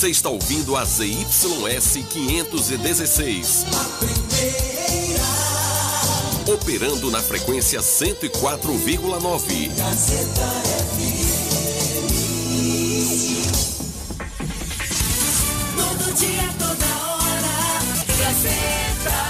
Você está ouvindo a ZYS 516. A primeira. Operando na frequência 104,9. Gazeta FM. Todo dia, toda hora. Gazeta.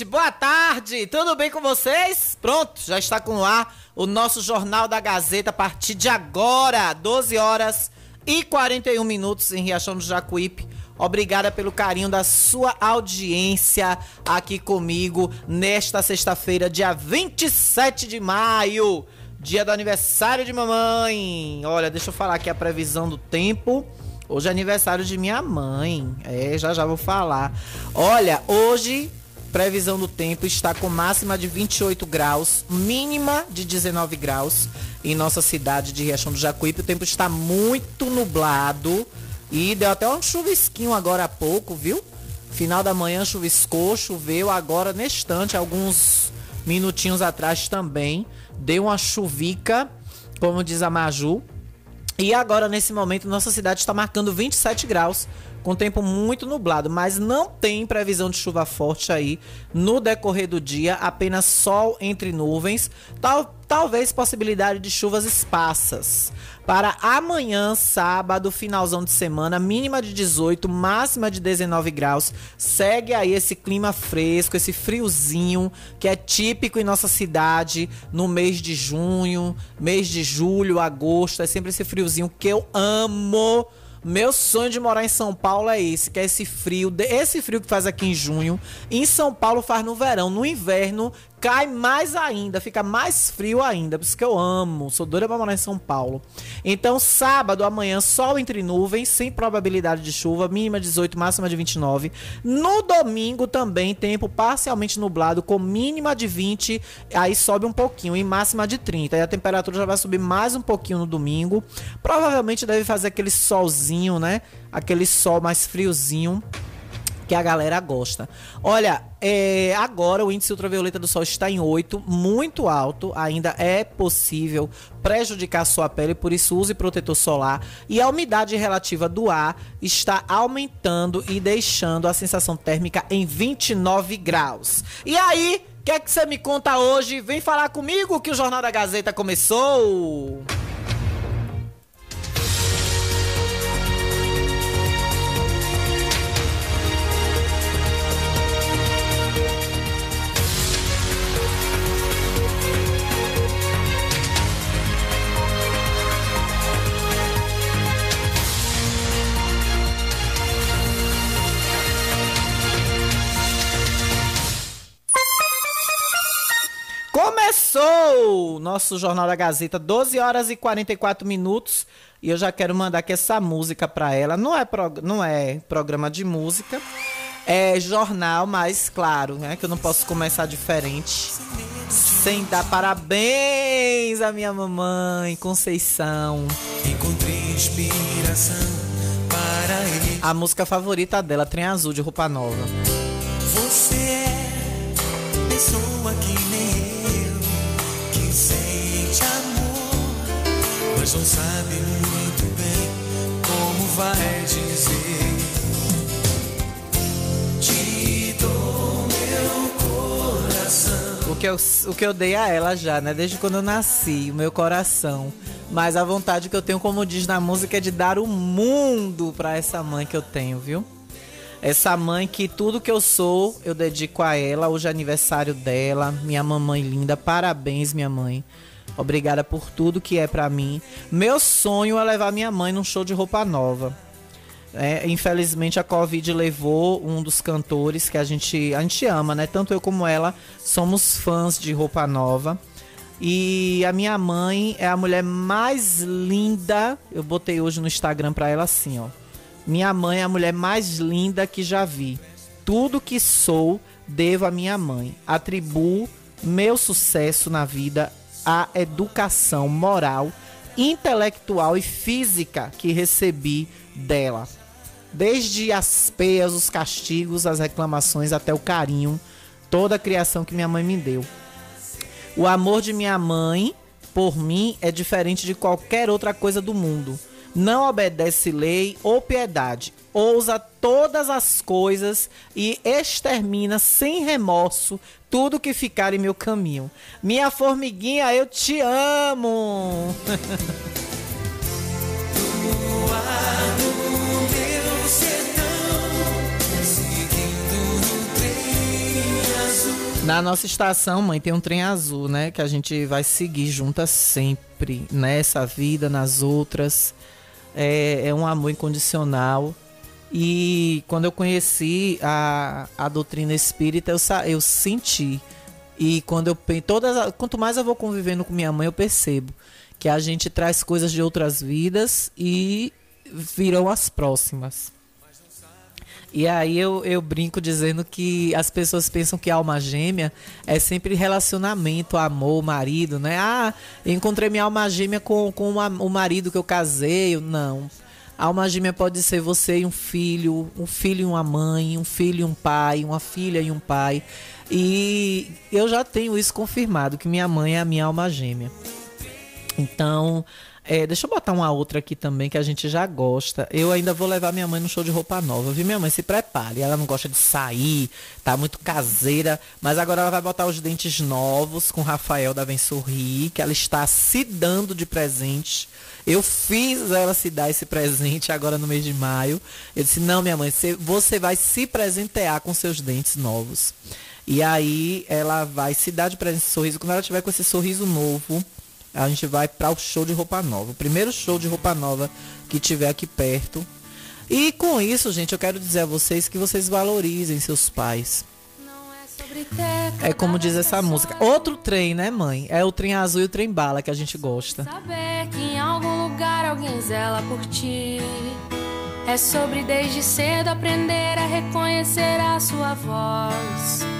Gente, boa tarde, tudo bem com vocês? Pronto, já está com ar o nosso Jornal da Gazeta a partir de agora, 12 horas e 41 minutos em Riachão do Jacuípe. Obrigada pelo carinho da sua audiência aqui comigo nesta sexta-feira, dia 27 de maio, dia do aniversário de mamãe. Olha, deixa eu falar aqui a previsão do tempo. Hoje é aniversário de minha mãe. É, já já vou falar. Olha, hoje Previsão do tempo está com máxima de 28 graus, mínima de 19 graus em nossa cidade de Riachão do Jacuípe. O tempo está muito nublado e deu até um chuvisquinho agora há pouco, viu? Final da manhã chuviscou, choveu agora neste instante, alguns minutinhos atrás também. Deu uma chuvica, como diz a Maju. E agora, nesse momento, nossa cidade está marcando 27 graus com tempo muito nublado, mas não tem previsão de chuva forte aí no decorrer do dia, apenas sol entre nuvens, tal, talvez possibilidade de chuvas esparsas. Para amanhã, sábado, finalzão de semana, mínima de 18, máxima de 19 graus. Segue aí esse clima fresco, esse friozinho que é típico em nossa cidade no mês de junho, mês de julho, agosto. É sempre esse friozinho que eu amo meu sonho de morar em São Paulo é esse, que é esse frio, esse frio que faz aqui em junho. Em São Paulo faz no verão, no inverno cai mais ainda, fica mais frio ainda. Por isso que eu amo, sou doida pra morar em São Paulo. Então, sábado, amanhã, sol entre nuvens, sem probabilidade de chuva, mínima 18, máxima de 29. No domingo também, tempo parcialmente nublado, com mínima de 20, aí sobe um pouquinho, e máxima de 30. E a temperatura já vai subir mais um pouquinho no domingo. Provavelmente deve fazer aquele solzinho, né? Aquele sol mais friozinho que a galera gosta. Olha, é, agora o índice ultravioleta do sol está em 8, muito alto, ainda é possível prejudicar sua pele, por isso use protetor solar. E a umidade relativa do ar está aumentando e deixando a sensação térmica em 29 graus. E aí, o que é que você me conta hoje? Vem falar comigo que o Jornal da Gazeta começou! Começou nosso Jornal da Gazeta, 12 horas e 44 minutos. E eu já quero mandar aqui essa música para ela. Não é, prog não é programa de música, é jornal, mas claro, né? Que eu não posso começar diferente. Sem dar parabéns à minha mamãe, Conceição. Encontrei inspiração para ele. A música favorita dela, Trem Azul de Roupa Nova. Você é pessoa que sente amor, mas não sabe muito bem como vai dizer. Te dou meu coração. O que, eu, o que eu dei a ela já, né? Desde quando eu nasci, o meu coração. Mas a vontade que eu tenho, como diz na música, é de dar o mundo para essa mãe que eu tenho, viu? Essa mãe que tudo que eu sou, eu dedico a ela. Hoje é aniversário dela, minha mamãe linda. Parabéns, minha mãe. Obrigada por tudo que é para mim. Meu sonho é levar minha mãe num show de roupa nova. É, infelizmente a Covid levou um dos cantores que a gente, a gente ama, né? Tanto eu como ela somos fãs de roupa nova. E a minha mãe é a mulher mais linda. Eu botei hoje no Instagram pra ela assim, ó. Minha mãe é a mulher mais linda que já vi. Tudo que sou, devo à minha mãe. Atribuo meu sucesso na vida à educação moral, intelectual e física que recebi dela. Desde as peias, os castigos, as reclamações até o carinho, toda a criação que minha mãe me deu. O amor de minha mãe por mim é diferente de qualquer outra coisa do mundo não obedece lei ou piedade, ousa todas as coisas e extermina sem remorso tudo que ficar em meu caminho. Minha formiguinha, eu te amo. Na nossa estação, mãe, tem um trem azul, né? Que a gente vai seguir juntas sempre. Nessa vida, nas outras é, é um amor incondicional. E quando eu conheci a, a doutrina espírita, eu, eu senti. E quando eu todas quanto mais eu vou convivendo com minha mãe, eu percebo que a gente traz coisas de outras vidas e virão as próximas. E aí eu, eu brinco dizendo que as pessoas pensam que alma gêmea é sempre relacionamento, amor, marido, né? Ah, encontrei minha alma gêmea com, com uma, o marido que eu casei. Não. Alma gêmea pode ser você e um filho, um filho e uma mãe, um filho e um pai, uma filha e um pai. E eu já tenho isso confirmado, que minha mãe é a minha alma gêmea. Então, é, deixa eu botar uma outra aqui também que a gente já gosta. Eu ainda vou levar minha mãe no show de roupa nova, viu? Minha mãe se prepare. Ela não gosta de sair, tá muito caseira, mas agora ela vai botar os dentes novos com Rafael da Vem Sorrir, que ela está se dando de presente. Eu fiz ela se dar esse presente agora no mês de maio. Eu disse: Não, minha mãe, você vai se presentear com seus dentes novos. E aí ela vai se dar de presente sorriso. Quando ela tiver com esse sorriso novo, a gente vai para o show de roupa nova. O primeiro show de roupa nova que tiver aqui perto. E com isso, gente, eu quero dizer a vocês que vocês valorizem seus pais. É como diz essa música. Outro trem, né, mãe? É o trem azul e o trem bala que a gente gosta. Saber que em algum lugar alguém zela por ti. É sobre desde cedo aprender a reconhecer a sua voz.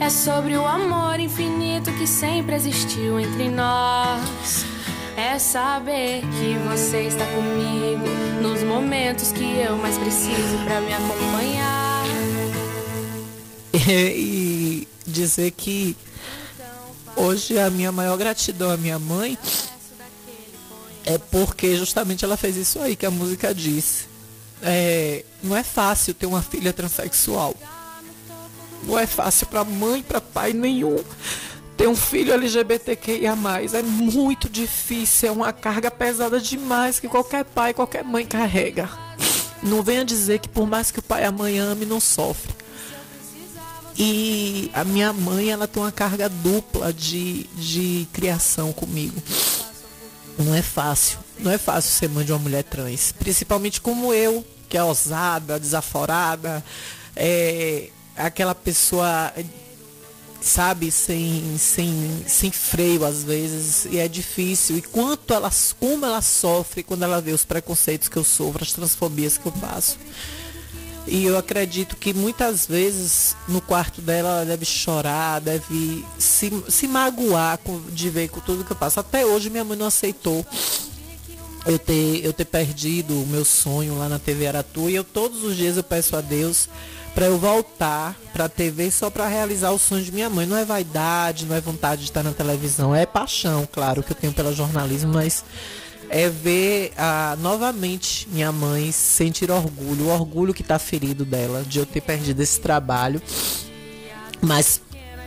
É sobre o amor infinito que sempre existiu entre nós. É saber que você está comigo nos momentos que eu mais preciso para me acompanhar. E, dizer que hoje a minha maior gratidão à minha mãe é porque justamente ela fez isso aí que a música diz. É, não é fácil ter uma filha transexual. Não é fácil para mãe, para pai nenhum. Ter um filho LGBTQIA+, é muito difícil, é uma carga pesada demais que qualquer pai, qualquer mãe carrega. Não venha dizer que por mais que o pai e a mãe ame, não sofre. E a minha mãe, ela tem uma carga dupla de, de criação comigo. Não é fácil. Não é fácil ser mãe de uma mulher trans. Principalmente como eu, que é ousada, desaforada, é, aquela pessoa sabe, sem, sem, sem freio às vezes, e é difícil. E quanto ela, como ela sofre quando ela vê os preconceitos que eu sofro, as transfobias que eu passo. E eu acredito que muitas vezes no quarto dela ela deve chorar, deve se, se magoar com, de ver com tudo que eu passo. Até hoje minha mãe não aceitou eu ter, eu ter perdido o meu sonho lá na TV Aratu. E eu todos os dias eu peço a Deus para eu voltar para a TV só para realizar o sonho de minha mãe. Não é vaidade, não é vontade de estar na televisão, é paixão, claro, que eu tenho pelo jornalismo, mas é ver ah, novamente minha mãe sentir orgulho, o orgulho que está ferido dela de eu ter perdido esse trabalho. Mas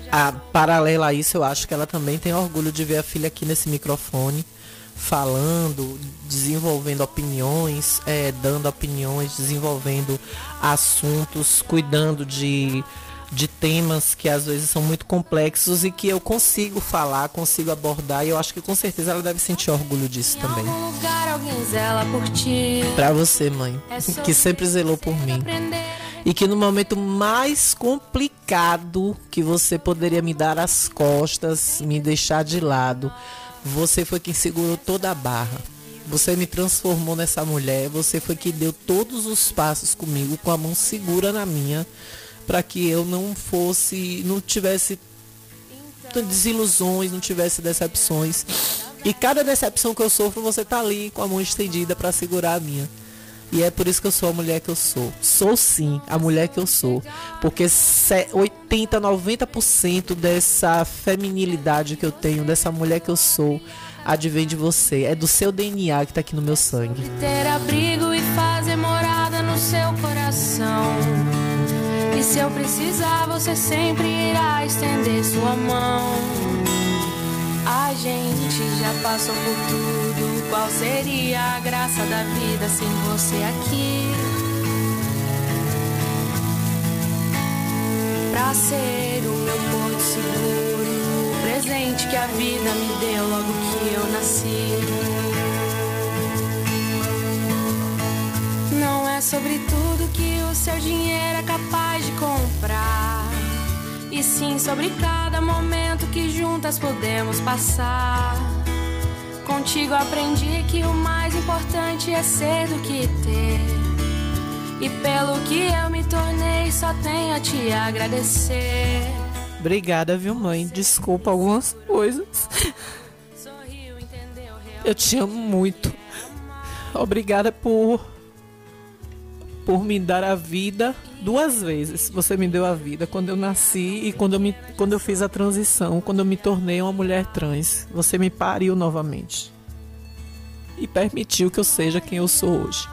a, paralela a isso, eu acho que ela também tem orgulho de ver a filha aqui nesse microfone falando, desenvolvendo opiniões, é, dando opiniões, desenvolvendo assuntos, cuidando de de temas que às vezes são muito complexos e que eu consigo falar, consigo abordar e eu acho que com certeza ela deve sentir orgulho disso também. Para você, mãe, é que sempre zelou por mim. E que no momento mais complicado que você poderia me dar as costas, me deixar de lado, você foi quem segurou toda a barra. Você me transformou nessa mulher, você foi que deu todos os passos comigo com a mão segura na minha para que eu não fosse, não tivesse desilusões, não tivesse decepções. E cada decepção que eu sofro, você tá ali com a mão estendida para segurar a minha. E é por isso que eu sou a mulher que eu sou. Sou sim a mulher que eu sou. Porque 80, 90% dessa feminilidade que eu tenho, dessa mulher que eu sou, advém de você. É do seu DNA que tá aqui no meu sangue. Ter abrigo e fazer morada no seu coração. E se eu precisar, você sempre irá estender sua mão. A gente já passou por tudo. Qual seria a graça da vida sem você aqui? Pra ser o meu porto seguro, o presente que a vida me deu logo que eu nasci. Não é sobre tudo que o seu dinheiro é capaz de comprar. E sim sobre cada momento que juntas podemos passar. Contigo aprendi que o mais importante é ser do que ter. E pelo que eu me tornei, só tenho a te agradecer. Obrigada, viu, mãe? Desculpa algumas coisas. Eu te amo muito. Obrigada por por me dar a vida duas vezes. Você me deu a vida quando eu nasci e quando eu, me, quando eu fiz a transição, quando eu me tornei uma mulher trans. Você me pariu novamente. E permitiu que eu seja quem eu sou hoje.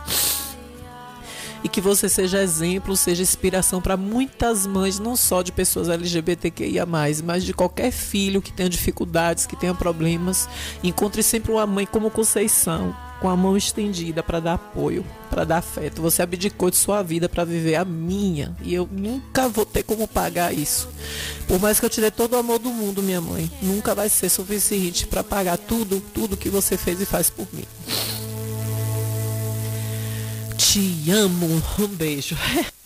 E que você seja exemplo, seja inspiração para muitas mães, não só de pessoas LGBTQIA, mas de qualquer filho que tenha dificuldades, que tenha problemas. Encontre sempre uma mãe como Conceição, com a mão estendida para dar apoio, para dar afeto. Você abdicou de sua vida para viver a minha e eu nunca vou ter como pagar isso. Por mais que eu te dê todo o amor do mundo, minha mãe, nunca vai ser suficiente para pagar tudo, tudo que você fez e faz por mim. Te amo. Um beijo.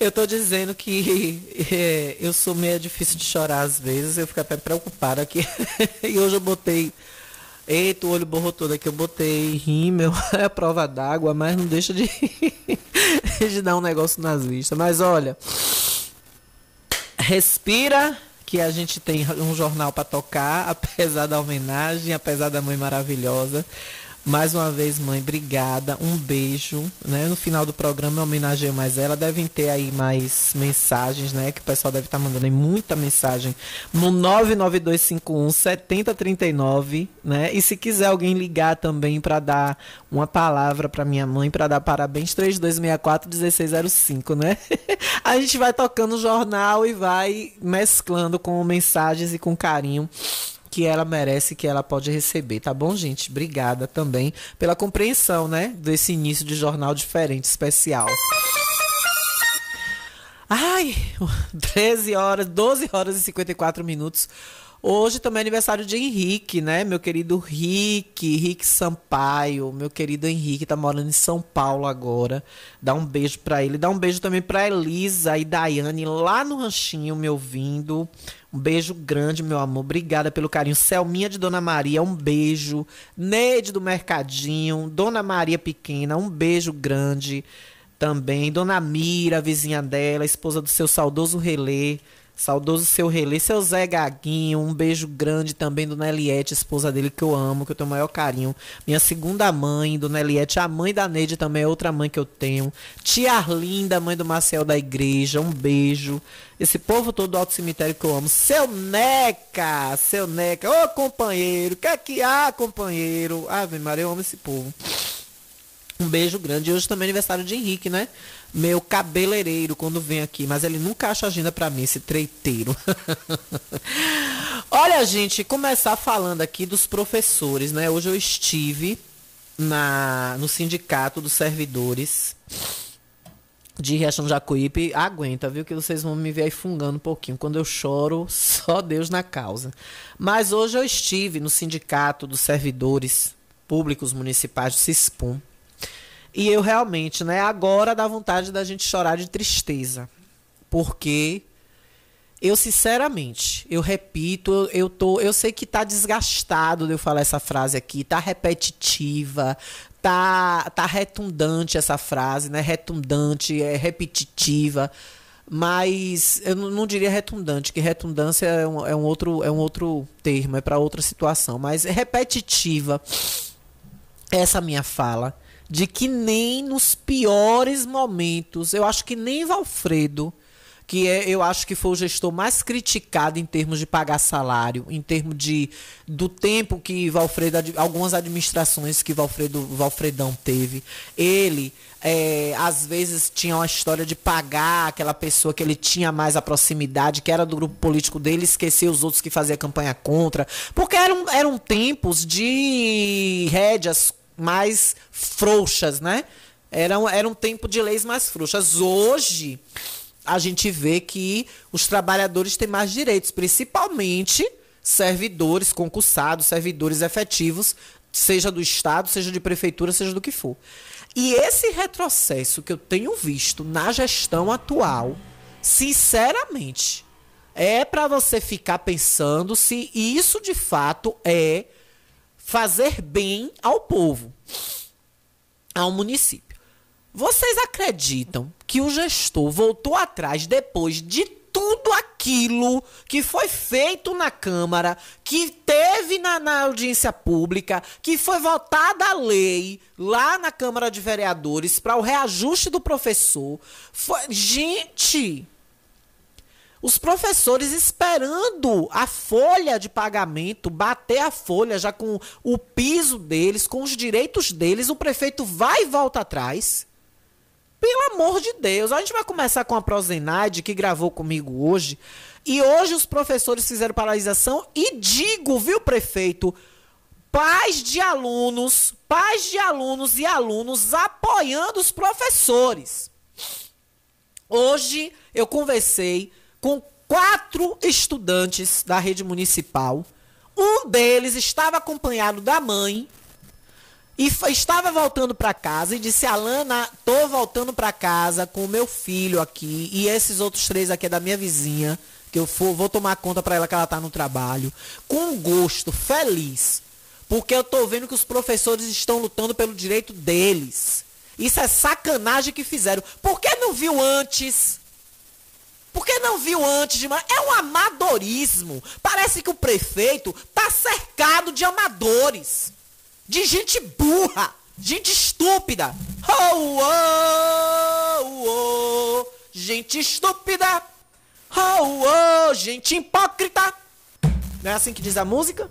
Eu tô dizendo que é, eu sou meio difícil de chorar às vezes, eu fico até preocupada aqui. e hoje eu botei Eita, o olho borrou todo aqui. Eu botei rímel, é a prova d'água, mas não deixa de, de dar um negócio nas vistas. Mas olha, respira que a gente tem um jornal para tocar, apesar da homenagem, apesar da mãe maravilhosa. Mais uma vez, mãe, obrigada. Um beijo. Né? No final do programa eu homenageio mais ela. Devem ter aí mais mensagens, né? Que o pessoal deve estar tá mandando aí muita mensagem no 99251 7039, né? E se quiser alguém ligar também para dar uma palavra para minha mãe, para dar parabéns, 3264 1605, né? A gente vai tocando o jornal e vai mesclando com mensagens e com carinho que ela merece, que ela pode receber, tá bom, gente? Obrigada também pela compreensão, né, desse início de jornal diferente, especial. Ai, 13 horas, 12 horas e 54 minutos. Hoje também é aniversário de Henrique, né? Meu querido Rick, Rick Sampaio, meu querido Henrique tá morando em São Paulo agora. Dá um beijo para ele, dá um beijo também para Elisa e Daiane lá no ranchinho me ouvindo. Um beijo grande, meu amor. Obrigada pelo carinho. Selminha de Dona Maria, um beijo. Neide do Mercadinho, Dona Maria Pequena, um beijo grande também. Dona Mira, vizinha dela, esposa do seu saudoso relé. Saudoso seu relé, seu Zé Gaguinho, um beijo grande também do Neliette, esposa dele que eu amo, que eu tenho o maior carinho. Minha segunda mãe, do Neliette, a mãe da Neide também é outra mãe que eu tenho. Tia Arlinda, mãe do Marcel da igreja, um beijo. Esse povo todo do Alto Cemitério que eu amo. Seu Neca, seu Neca, ô companheiro, que é que há, companheiro? Ave Maria, eu amo esse povo. Um beijo grande. Hoje também é aniversário de Henrique, né? Meu cabeleireiro quando vem aqui, mas ele nunca acha agenda para mim, esse treiteiro. Olha, gente, começar falando aqui dos professores, né? Hoje eu estive na no sindicato dos servidores de Riachão Jacuípe. Aguenta, viu? Que vocês vão me ver aí fungando um pouquinho. Quando eu choro, só Deus na causa. Mas hoje eu estive no sindicato dos servidores públicos municipais do CISPUM e eu realmente, né, agora dá vontade da gente chorar de tristeza. Porque eu sinceramente, eu repito, eu tô, eu sei que tá desgastado de eu falar essa frase aqui, tá repetitiva, tá tá redundante essa frase, né? Redundante, é repetitiva. Mas eu não diria redundante, que redundância é um, é um outro é um outro termo, é para outra situação, mas é repetitiva essa minha fala de que nem nos piores momentos, eu acho que nem Valfredo, que é, eu acho que foi o gestor mais criticado em termos de pagar salário, em termos de do tempo que Valfredo, algumas administrações que Valfredo, Valfredão teve, ele é, às vezes tinha uma história de pagar aquela pessoa que ele tinha mais a proximidade, que era do grupo político dele, esquecer os outros que fazia campanha contra, porque eram, eram tempos de rédeas mais frouxas, né? Era, era um tempo de leis mais frouxas. Hoje, a gente vê que os trabalhadores têm mais direitos, principalmente servidores concursados, servidores efetivos, seja do Estado, seja de prefeitura, seja do que for. E esse retrocesso que eu tenho visto na gestão atual, sinceramente, é para você ficar pensando se isso de fato é fazer bem ao povo, ao município. Vocês acreditam que o gestor voltou atrás depois de tudo aquilo que foi feito na Câmara, que teve na, na, audiência pública, que foi votada a lei lá na Câmara de Vereadores para o reajuste do professor. Foi... Gente, os professores esperando a folha de pagamento, bater a folha já com o piso deles, com os direitos deles, o prefeito vai e volta atrás. Pelo amor de Deus, a gente vai começar com a Prozenaide, que gravou comigo hoje. E hoje os professores fizeram paralisação e digo, viu, prefeito, pais de alunos, pais de alunos e alunos apoiando os professores. Hoje eu conversei com quatro estudantes da rede municipal. Um deles estava acompanhado da mãe e estava voltando para casa e disse: Alana, tô voltando para casa com o meu filho aqui e esses outros três aqui é da minha vizinha, que eu for, vou tomar conta para ela que ela tá no trabalho, com gosto, feliz, porque eu tô vendo que os professores estão lutando pelo direito deles. Isso é sacanagem que fizeram. Por que não viu antes? Por que não viu antes de. É um amadorismo. Parece que o prefeito tá cercado de amadores. De gente burra. Gente estúpida. Oh, oh, oh, gente estúpida. Oh, oh, gente hipócrita. Não é assim que diz a música?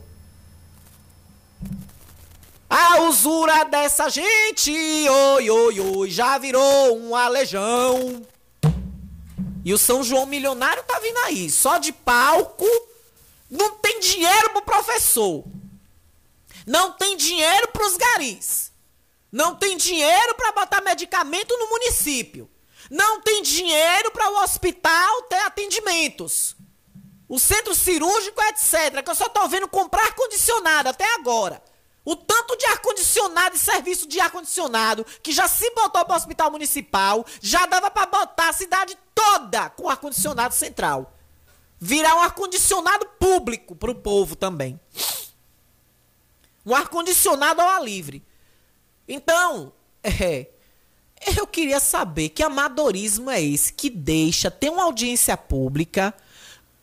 A usura dessa gente, oi, oi, oi, já virou uma legião. E o São João Milionário tá vindo aí, só de palco. Não tem dinheiro pro professor. Não tem dinheiro pros garis. Não tem dinheiro para botar medicamento no município. Não tem dinheiro para o hospital ter atendimentos. o centro cirúrgico, etc. Que eu só estou vendo comprar ar-condicionado até agora. O tanto de ar-condicionado e serviço de ar-condicionado que já se botou para o hospital municipal, já dava para botar a cidade toda com ar-condicionado central. Virar um ar-condicionado público para o povo também. Um ar-condicionado ao ar livre. Então, é, eu queria saber que amadorismo é esse que deixa ter uma audiência pública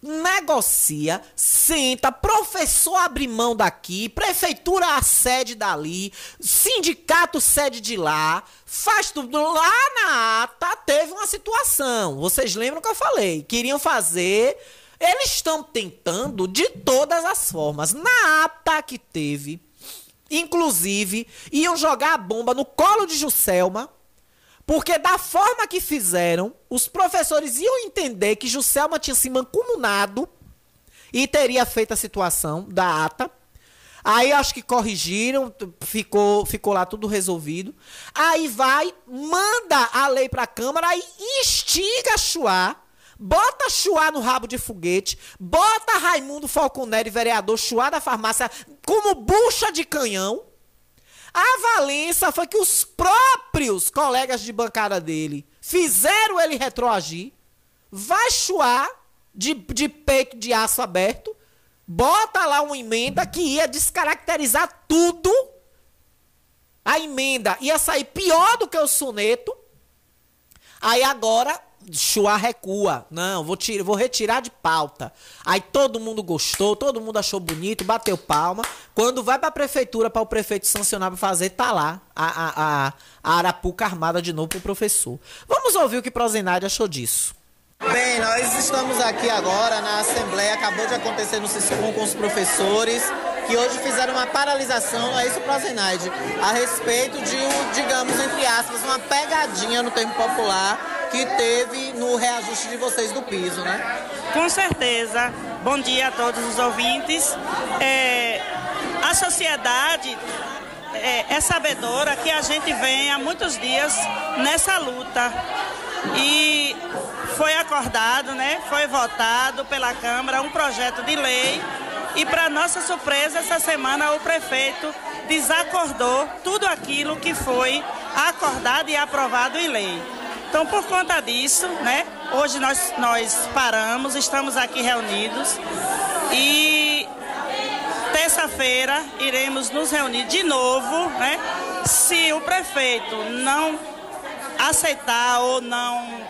negocia, senta, professor abre mão daqui, prefeitura a sede dali, sindicato sede de lá, faz tudo. Lá na ata teve uma situação. Vocês lembram que eu falei? Queriam fazer. Eles estão tentando de todas as formas. Na ata que teve, inclusive, iam jogar a bomba no colo de Juscelma porque da forma que fizeram, os professores iam entender que Juscelma tinha se mancomunado e teria feito a situação da ata. Aí acho que corrigiram, ficou, ficou lá tudo resolvido. Aí vai, manda a lei para a Câmara e instiga Chuá, bota Chuá no rabo de foguete, bota Raimundo Falconeri, vereador Chuá da farmácia, como bucha de canhão a valência foi que os próprios colegas de bancada dele fizeram ele retroagir, vai chuar de, de peito de aço aberto, bota lá uma emenda que ia descaracterizar tudo. A emenda ia sair pior do que o soneto. Aí agora Chua recua. Não, vou, tirar, vou retirar de pauta. Aí todo mundo gostou, todo mundo achou bonito, bateu palma. Quando vai pra prefeitura para o prefeito sancionar pra fazer, tá lá a, a, a, a Arapuca armada de novo pro professor. Vamos ouvir o que Prozenade achou disso. Bem, nós estamos aqui agora na Assembleia, acabou de acontecer no CISCOM com os professores, que hoje fizeram uma paralisação, é isso, Prozenaide, a respeito de, um, digamos, entre aspas, uma pegadinha no termo popular que teve no reajuste de vocês do piso, né? Com certeza. Bom dia a todos os ouvintes. É, a sociedade é, é sabedora que a gente vem há muitos dias nessa luta. E foi acordado, né? Foi votado pela Câmara um projeto de lei e para nossa surpresa essa semana o prefeito desacordou tudo aquilo que foi acordado e aprovado em lei. Então, por conta disso, né, hoje nós, nós paramos, estamos aqui reunidos e terça-feira iremos nos reunir de novo, né? Se o prefeito não aceitar ou não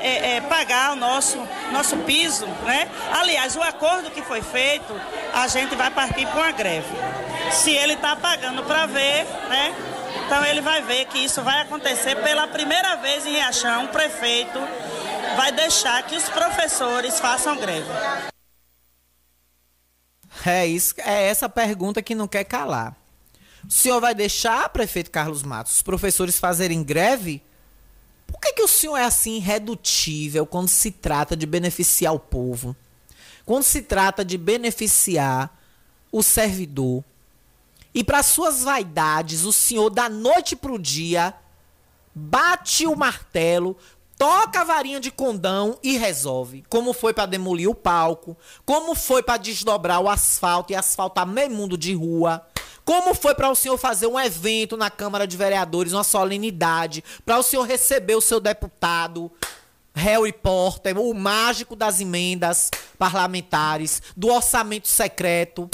é, é, pagar o nosso, nosso piso, né? Aliás, o acordo que foi feito, a gente vai partir para uma greve. Se ele está pagando para ver, né? Então ele vai ver que isso vai acontecer pela primeira vez em Riachão. O prefeito vai deixar que os professores façam greve. É isso, é essa pergunta que não quer calar. O senhor vai deixar, prefeito Carlos Matos, os professores fazerem greve? Por que, que o senhor é assim irredutível quando se trata de beneficiar o povo? Quando se trata de beneficiar o servidor? E para suas vaidades, o senhor da noite pro dia bate o martelo, toca a varinha de condão e resolve. Como foi para demolir o palco, como foi para desdobrar o asfalto e asfaltar meio mundo de rua. Como foi para o senhor fazer um evento na Câmara de Vereadores, uma solenidade, para o senhor receber o seu deputado Harry Potter, o mágico das emendas parlamentares, do orçamento secreto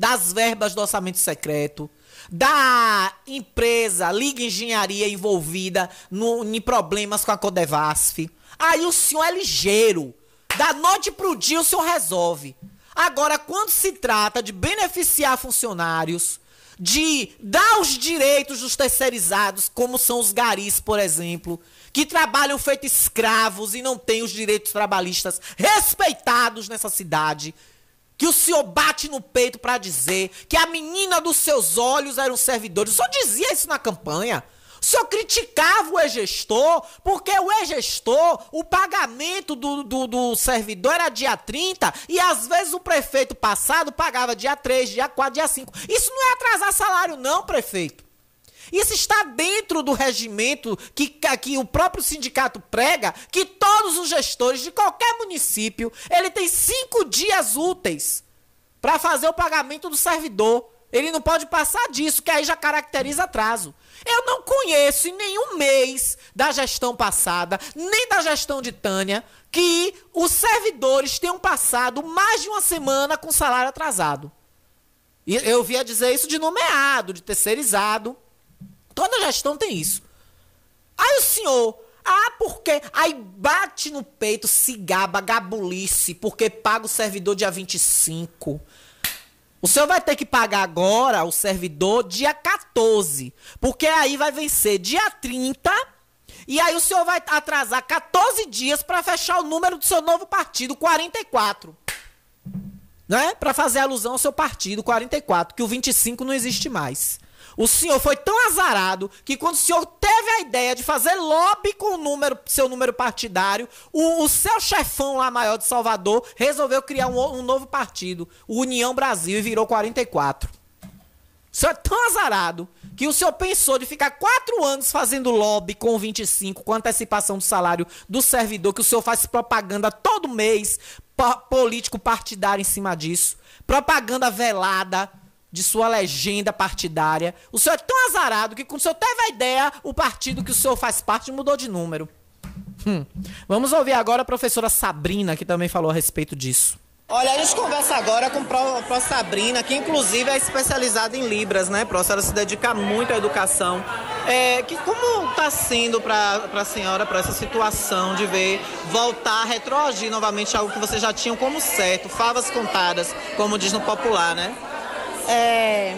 das verbas do orçamento secreto, da empresa Liga Engenharia envolvida no, em problemas com a Codevasf. Aí o senhor é ligeiro. Da noite pro dia o senhor resolve. Agora, quando se trata de beneficiar funcionários, de dar os direitos dos terceirizados, como são os garis, por exemplo, que trabalham feito escravos e não têm os direitos trabalhistas respeitados nessa cidade, que o senhor bate no peito para dizer que a menina dos seus olhos era um servidor. O senhor dizia isso na campanha. O senhor criticava o e-gestor, porque o e-gestor, o pagamento do, do, do, servidor era dia 30 e às vezes o prefeito passado pagava dia 3, dia 4, dia 5. Isso não é atrasar salário, não, prefeito. Isso está dentro do regimento que, que o próprio sindicato prega, que todos os gestores de qualquer município, ele tem cinco dias úteis para fazer o pagamento do servidor. Ele não pode passar disso, que aí já caracteriza atraso. Eu não conheço em nenhum mês da gestão passada, nem da gestão de Tânia, que os servidores tenham passado mais de uma semana com salário atrasado. E eu via dizer isso de nomeado, de terceirizado. Toda gestão tem isso. Aí o senhor, ah, porque? Aí bate no peito, se gaba, gabulice, porque paga o servidor dia 25. O senhor vai ter que pagar agora o servidor dia 14. Porque aí vai vencer dia 30. E aí o senhor vai atrasar 14 dias para fechar o número do seu novo partido, 44. Né? Para fazer alusão ao seu partido, 44, que o 25 não existe mais. O senhor foi tão azarado que quando o senhor teve a ideia de fazer lobby com o número, seu número partidário, o, o seu chefão lá maior de Salvador resolveu criar um, um novo partido, o União Brasil, e virou 44. O senhor é tão azarado que o senhor pensou de ficar quatro anos fazendo lobby com 25, com antecipação do salário do servidor, que o senhor faz propaganda todo mês, político partidário em cima disso, propaganda velada, de sua legenda partidária. O senhor é tão azarado que, quando o senhor teve a ideia, o partido que o senhor faz parte mudou de número. Hum. Vamos ouvir agora a professora Sabrina, que também falou a respeito disso. Olha, a gente conversa agora com a Pro Sabrina, que inclusive é especializada em Libras, né, Pro? A senhora se dedica muito à educação. É, que, como está sendo para a senhora, para essa situação de ver voltar retroagir novamente algo que vocês já tinham como certo, favas contadas, como diz no popular, né? É,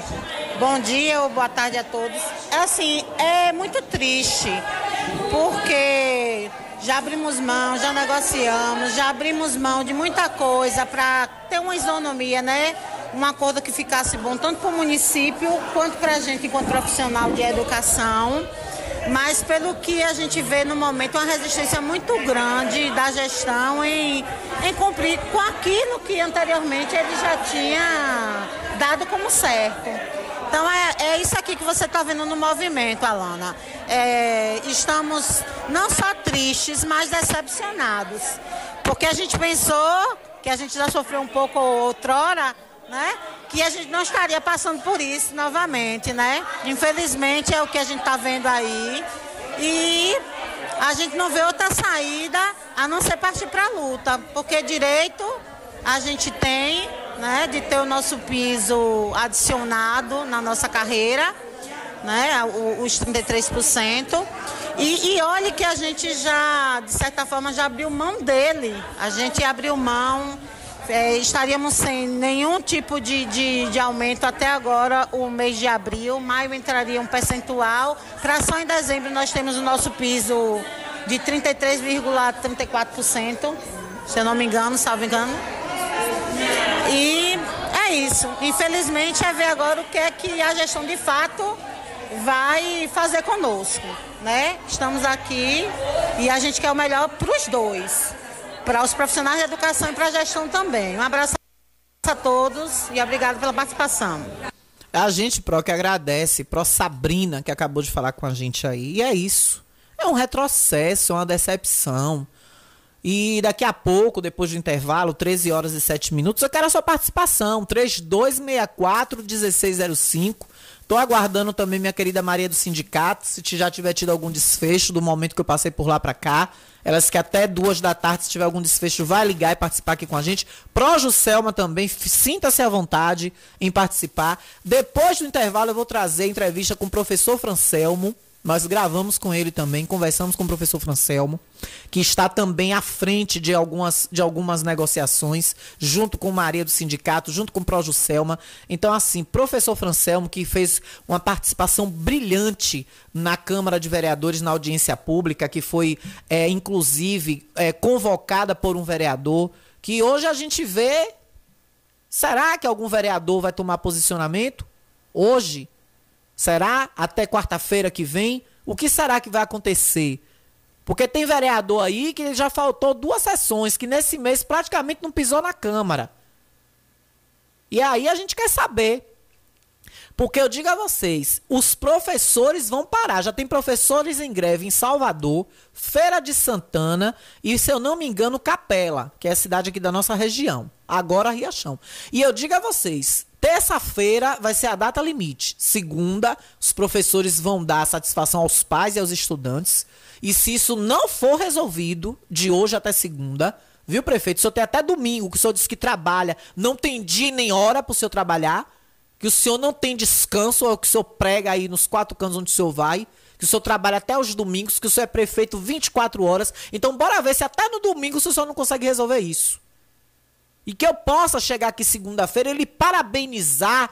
bom dia ou boa tarde a todos. É assim, é muito triste, porque já abrimos mão, já negociamos, já abrimos mão de muita coisa para ter uma isonomia, né? Um acordo que ficasse bom tanto para o município quanto para a gente enquanto profissional de educação. Mas pelo que a gente vê no momento, uma resistência muito grande da gestão em, em cumprir com aquilo que anteriormente ele já tinha dado como certo. Então é, é isso aqui que você está vendo no movimento, Alana. É, estamos não só tristes, mas decepcionados. Porque a gente pensou que a gente já sofreu um pouco outrora, né? Que a gente não estaria passando por isso novamente, né? Infelizmente é o que a gente está vendo aí. E a gente não vê outra saída a não ser partir para a luta. Porque direito a gente tem né, de ter o nosso piso adicionado na nossa carreira, né, os 33%. E, e olhe que a gente já, de certa forma, já abriu mão dele. A gente abriu mão, é, estaríamos sem nenhum tipo de, de, de, aumento até agora, o mês de abril. Maio entraria um percentual. Para só em dezembro nós temos o nosso piso de 33,34%, se eu não me engano, salvo engano. E é isso. Infelizmente é ver agora o que é que a gestão de fato vai fazer conosco, né? Estamos aqui e a gente quer o melhor para os dois, para os profissionais de educação e para a gestão também. Um abraço a todos e obrigado pela participação. A gente, Pro, que agradece, Pro Sabrina, que acabou de falar com a gente aí. E é isso. É um retrocesso, é uma decepção. E daqui a pouco, depois do intervalo, 13 horas e 7 minutos, eu quero a sua participação. 3264-1605. Tô aguardando também minha querida Maria do Sindicato, se já tiver tido algum desfecho do momento que eu passei por lá para cá. Elas que até duas da tarde, se tiver algum desfecho, vai ligar e participar aqui com a gente. Pro Juscelma também, sinta-se à vontade em participar. Depois do intervalo, eu vou trazer entrevista com o professor Francelmo nós gravamos com ele também, conversamos com o professor Francelmo, que está também à frente de algumas, de algumas negociações, junto com Maria do Sindicato, junto com o Projo Selma. Então, assim, professor Francelmo, que fez uma participação brilhante na Câmara de Vereadores, na audiência pública, que foi, é, inclusive, é, convocada por um vereador, que hoje a gente vê. Será que algum vereador vai tomar posicionamento? Hoje, Será até quarta-feira que vem? O que será que vai acontecer? Porque tem vereador aí que já faltou duas sessões, que nesse mês praticamente não pisou na Câmara. E aí a gente quer saber. Porque eu digo a vocês, os professores vão parar. Já tem professores em greve em Salvador, Feira de Santana e, se eu não me engano, Capela, que é a cidade aqui da nossa região. Agora Riachão. E eu digo a vocês, terça-feira vai ser a data limite. Segunda, os professores vão dar satisfação aos pais e aos estudantes. E se isso não for resolvido, de hoje até segunda, viu, prefeito? O senhor tem até domingo, que o senhor disse que trabalha, não tem dia nem hora para o senhor trabalhar que o senhor não tem descanso, é o que o senhor prega aí nos quatro cantos onde o senhor vai, que o senhor trabalha até os domingos, que o senhor é prefeito 24 horas. Então, bora ver se até no domingo o senhor não consegue resolver isso. E que eu possa chegar aqui segunda-feira e lhe parabenizar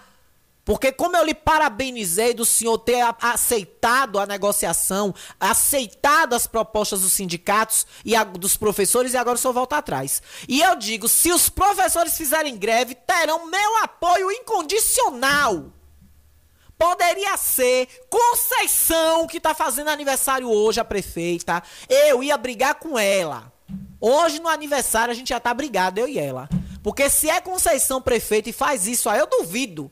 porque como eu lhe parabenizei do senhor ter aceitado a negociação, aceitado as propostas dos sindicatos e a, dos professores, e agora o senhor volta atrás. E eu digo, se os professores fizerem greve, terão meu apoio incondicional. Poderia ser Conceição, que está fazendo aniversário hoje, a prefeita. Eu ia brigar com ela. Hoje, no aniversário, a gente já está brigado, eu e ela. Porque se é Conceição prefeita e faz isso aí, eu duvido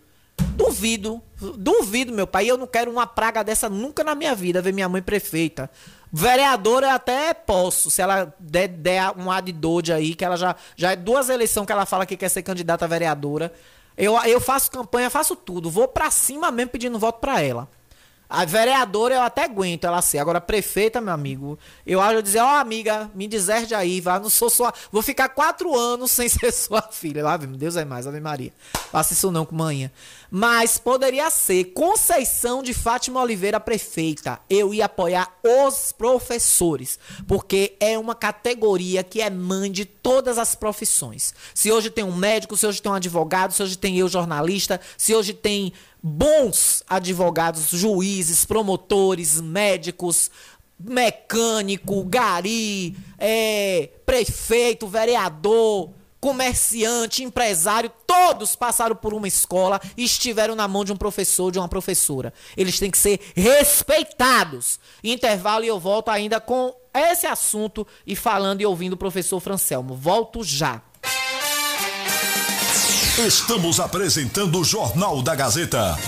Duvido, duvido, meu pai. Eu não quero uma praga dessa nunca na minha vida, ver minha mãe prefeita. Vereadora até posso, se ela der, der um ad doide aí, que ela já, já é duas eleições que ela fala que quer ser candidata a vereadora. Eu, eu faço campanha, faço tudo. Vou pra cima mesmo pedindo voto pra ela. A vereadora eu até aguento ela ser. Agora, prefeita, meu amigo, eu acho dizer, ó, oh, amiga, me deserde aí, vá, não sou sua. Vou ficar quatro anos sem ser sua filha. Ave, meu Deus é mais, Ave Maria. Faça isso não com manhã. Mas poderia ser Conceição de Fátima Oliveira, prefeita. Eu ia apoiar os professores. Porque é uma categoria que é mãe de todas as profissões. Se hoje tem um médico, se hoje tem um advogado, se hoje tem eu jornalista, se hoje tem bons advogados, juízes, promotores, médicos, mecânico, gari, é, prefeito, vereador, comerciante, empresário, todos passaram por uma escola e estiveram na mão de um professor, de uma professora. Eles têm que ser respeitados. Intervalo e eu volto ainda com esse assunto e falando e ouvindo o professor Francelmo. Volto já. Estamos apresentando o Jornal da Gazeta.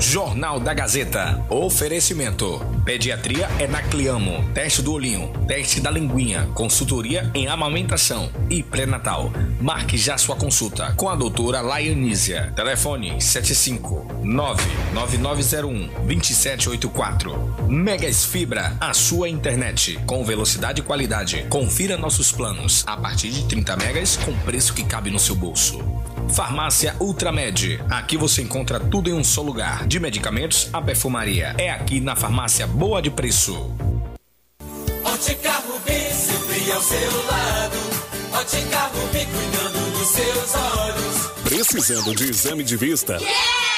Jornal da Gazeta. Oferecimento. Pediatria é na Cliamo. Teste do olhinho. Teste da linguinha. Consultoria em amamentação e pré-natal. Marque já sua consulta com a doutora Laianísia. Telefone 75 99901 2784. Megas Fibra, a sua internet com velocidade e qualidade. Confira nossos planos a partir de 30 megas com preço que cabe no seu bolso. Farmácia Ultramed. Aqui você encontra tudo em um só lugar. De medicamentos a perfumaria. É aqui na Farmácia Boa de Preço. Ótica Rubi, sempre ao seu lado. Ótica Rubi, cuidando dos seus olhos. Precisando de exame de vista? Yeah!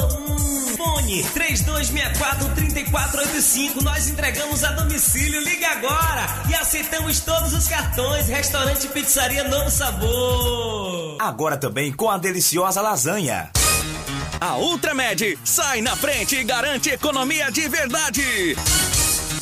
Fone 3264-3485. Nós entregamos a domicílio. Liga agora e aceitamos todos os cartões. Restaurante Pizzaria Novo Sabor. Agora também com a deliciosa lasanha. A Ultramed sai na frente e garante economia de verdade.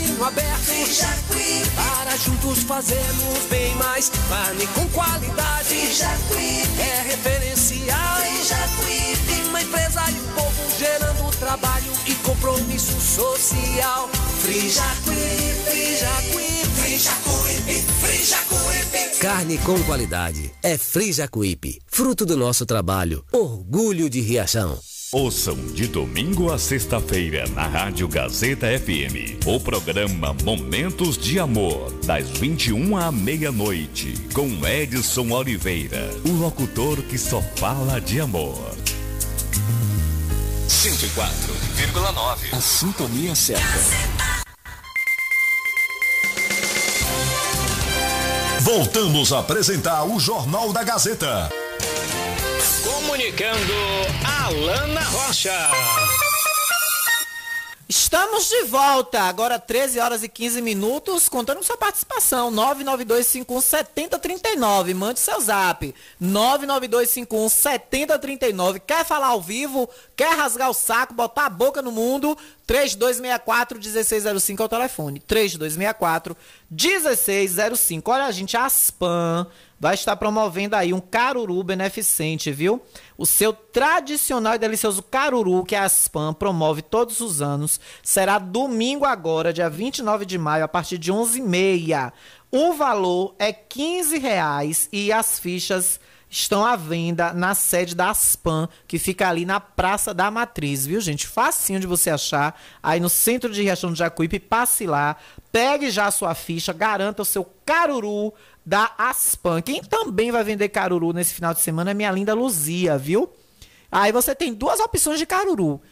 caminho aberto. Para juntos fazermos bem mais. Carne com qualidade, é referencial. Uma empresa e um povo gerando trabalho e compromisso social. Frijacuí, Frijacuí, Frijacuí, Frijacuí. Carne com qualidade é Frijacuípe, fruto do nosso trabalho, orgulho de Riachão. Ouçam de domingo a sexta-feira na Rádio Gazeta FM o programa Momentos de Amor, das 21 à meia-noite, com Edson Oliveira, o locutor que só fala de amor. 104,9. A sintonia certa. Voltamos a apresentar o Jornal da Gazeta. Comunicando Alana Rocha. Estamos de volta, agora 13 horas e 15 minutos, contando sua participação, 992517039, mande seu zap, 992517039, quer falar ao vivo, quer rasgar o saco, botar a boca no mundo, 3264-1605 é o telefone, 3264-1605, olha gente, a Spam vai estar promovendo aí um caruru beneficente, viu? O seu tradicional e delicioso caruru, que a Aspam promove todos os anos, será domingo agora, dia 29 de maio, a partir de 11h30. O valor é 15 reais e as fichas estão à venda na sede da Aspam, que fica ali na Praça da Matriz, viu, gente? Facinho de você achar, aí no centro de Riachão do Jacuípe, passe lá, pegue já a sua ficha, garanta o seu caruru da Aspan. Quem também vai vender caruru nesse final de semana é minha linda Luzia, viu? Aí você tem duas opções de caruru.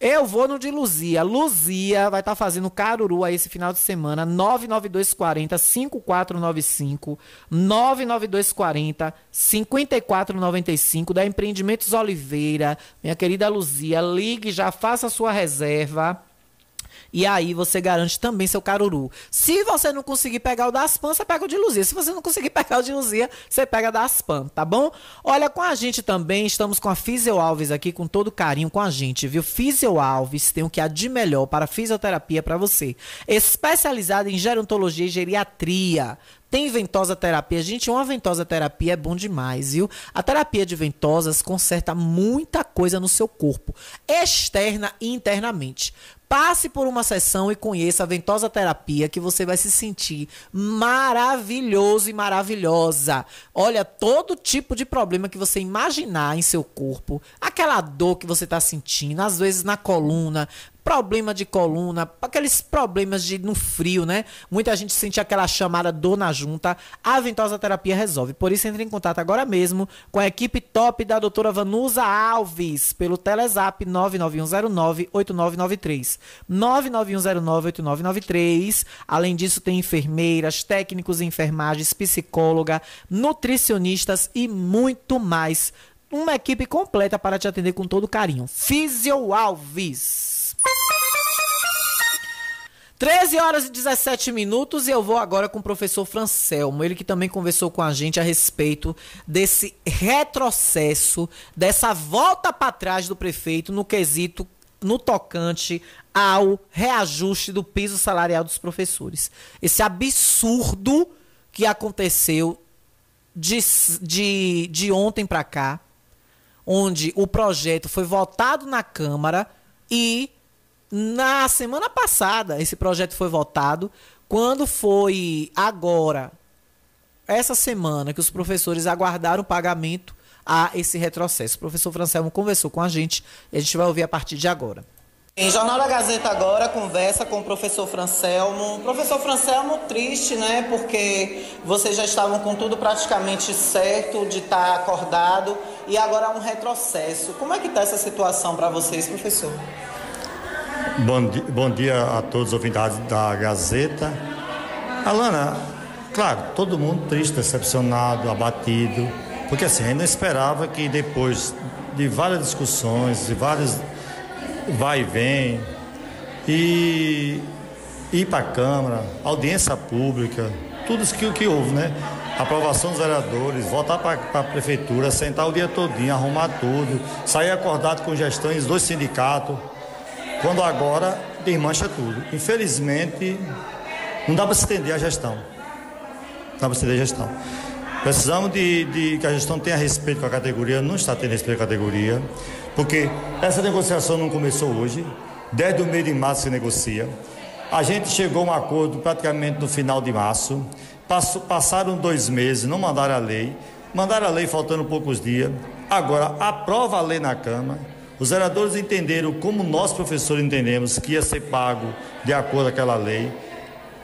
Eu vou no de Luzia. Luzia vai estar tá fazendo caruru aí esse final de semana. 99240 5495. 99240 5495 da Empreendimentos Oliveira. Minha querida Luzia, ligue já, faça a sua reserva. E aí você garante também seu caruru. Se você não conseguir pegar o da Aspan, você pega o de Luzia. Se você não conseguir pegar o de Luzia, você pega da Aspan, tá bom? Olha, com a gente também, estamos com a Fisio Alves aqui, com todo carinho com a gente, viu? Fisio Alves tem o que há de melhor para fisioterapia para você. Especializada em gerontologia e geriatria. Tem ventosa terapia. Gente, uma ventosa terapia é bom demais, viu? A terapia de ventosas conserta muita coisa no seu corpo, externa e internamente. Passe por uma sessão e conheça a ventosa terapia que você vai se sentir maravilhoso e maravilhosa. Olha, todo tipo de problema que você imaginar em seu corpo, aquela dor que você está sentindo, às vezes na coluna, problema de coluna, aqueles problemas de no frio, né? Muita gente sente aquela chamada dor na junta. A Ventosa Terapia resolve. Por isso, entre em contato agora mesmo com a equipe top da doutora Vanusa Alves pelo Telezap 99109-8993. 99109-8993. Além disso, tem enfermeiras, técnicos enfermagens, psicóloga, nutricionistas e muito mais. Uma equipe completa para te atender com todo carinho. Fisio Alves. 13 horas e 17 minutos e eu vou agora com o professor Francelmo, ele que também conversou com a gente a respeito desse retrocesso, dessa volta para trás do prefeito no quesito no tocante ao reajuste do piso salarial dos professores. Esse absurdo que aconteceu de, de, de ontem para cá, onde o projeto foi votado na Câmara e na semana passada, esse projeto foi votado. Quando foi agora, essa semana, que os professores aguardaram o pagamento a esse retrocesso. O professor Francelmo conversou com a gente e a gente vai ouvir a partir de agora. Em Jornal da Gazeta agora conversa com o professor Francelmo. Professor Francelmo, triste, né? Porque vocês já estavam com tudo praticamente certo de estar acordado e agora há um retrocesso. Como é que está essa situação para vocês, professor? Bom dia, bom dia a todos os ouvintes da Gazeta. Alana, Claro, todo mundo triste, decepcionado, abatido, porque assim, ainda esperava que depois de várias discussões, de vários vai e vem, e ir para a Câmara, audiência pública, tudo isso que, que houve, né? Aprovação dos vereadores, voltar para a prefeitura, sentar o dia todinho, arrumar tudo, sair acordado com gestões dos sindicatos, quando agora desmancha tudo. Infelizmente, não dá para se estender a gestão. Não dá para se estender a gestão. Precisamos de, de, que a gestão tenha respeito com a categoria, não está tendo respeito com a categoria, porque essa negociação não começou hoje, desde o mês de março se negocia. A gente chegou a um acordo praticamente no final de março. Passou, passaram dois meses, não mandaram a lei. Mandaram a lei faltando poucos dias. Agora, aprova a lei na Câmara. Os vereadores entenderam como nós, professores, entendemos que ia ser pago de acordo com aquela lei.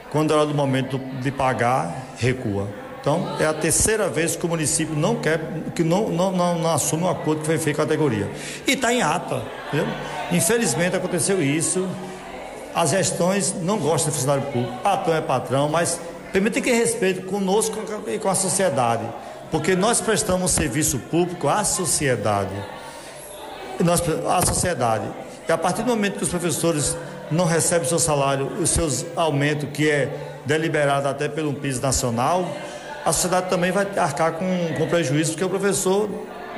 Quando era do momento de pagar, recua. Então, é a terceira vez que o município não quer, que não, não, não, não assume o acordo que foi feito com a categoria. E está em ata. Entendeu? Infelizmente aconteceu isso. As gestões não gostam de funcionário público. Patrão é patrão, mas permite que respeite conosco e com a sociedade. Porque nós prestamos serviço público à sociedade. Nós, à sociedade. E a partir do momento que os professores não recebem seu salário, os seus aumentos, que é deliberado até pelo piso nacional, a sociedade também vai arcar com, com prejuízo, porque o professor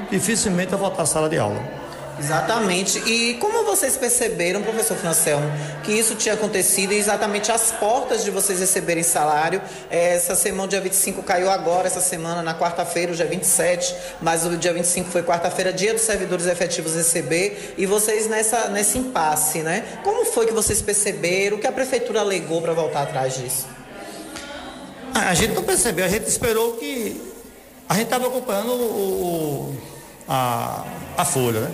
dificilmente vai voltar à sala de aula. Exatamente. E como vocês perceberam, professor Francelmo, que isso tinha acontecido exatamente às portas de vocês receberem salário? Essa semana, dia 25, caiu agora, essa semana, na quarta-feira, o dia 27, mas o dia 25 foi quarta-feira, dia dos servidores efetivos receber, e vocês nessa, nesse impasse, né? Como foi que vocês perceberam? O que a prefeitura alegou para voltar atrás disso? A gente não percebeu, a gente esperou que. A gente estava acompanhando o, a, a folha, né?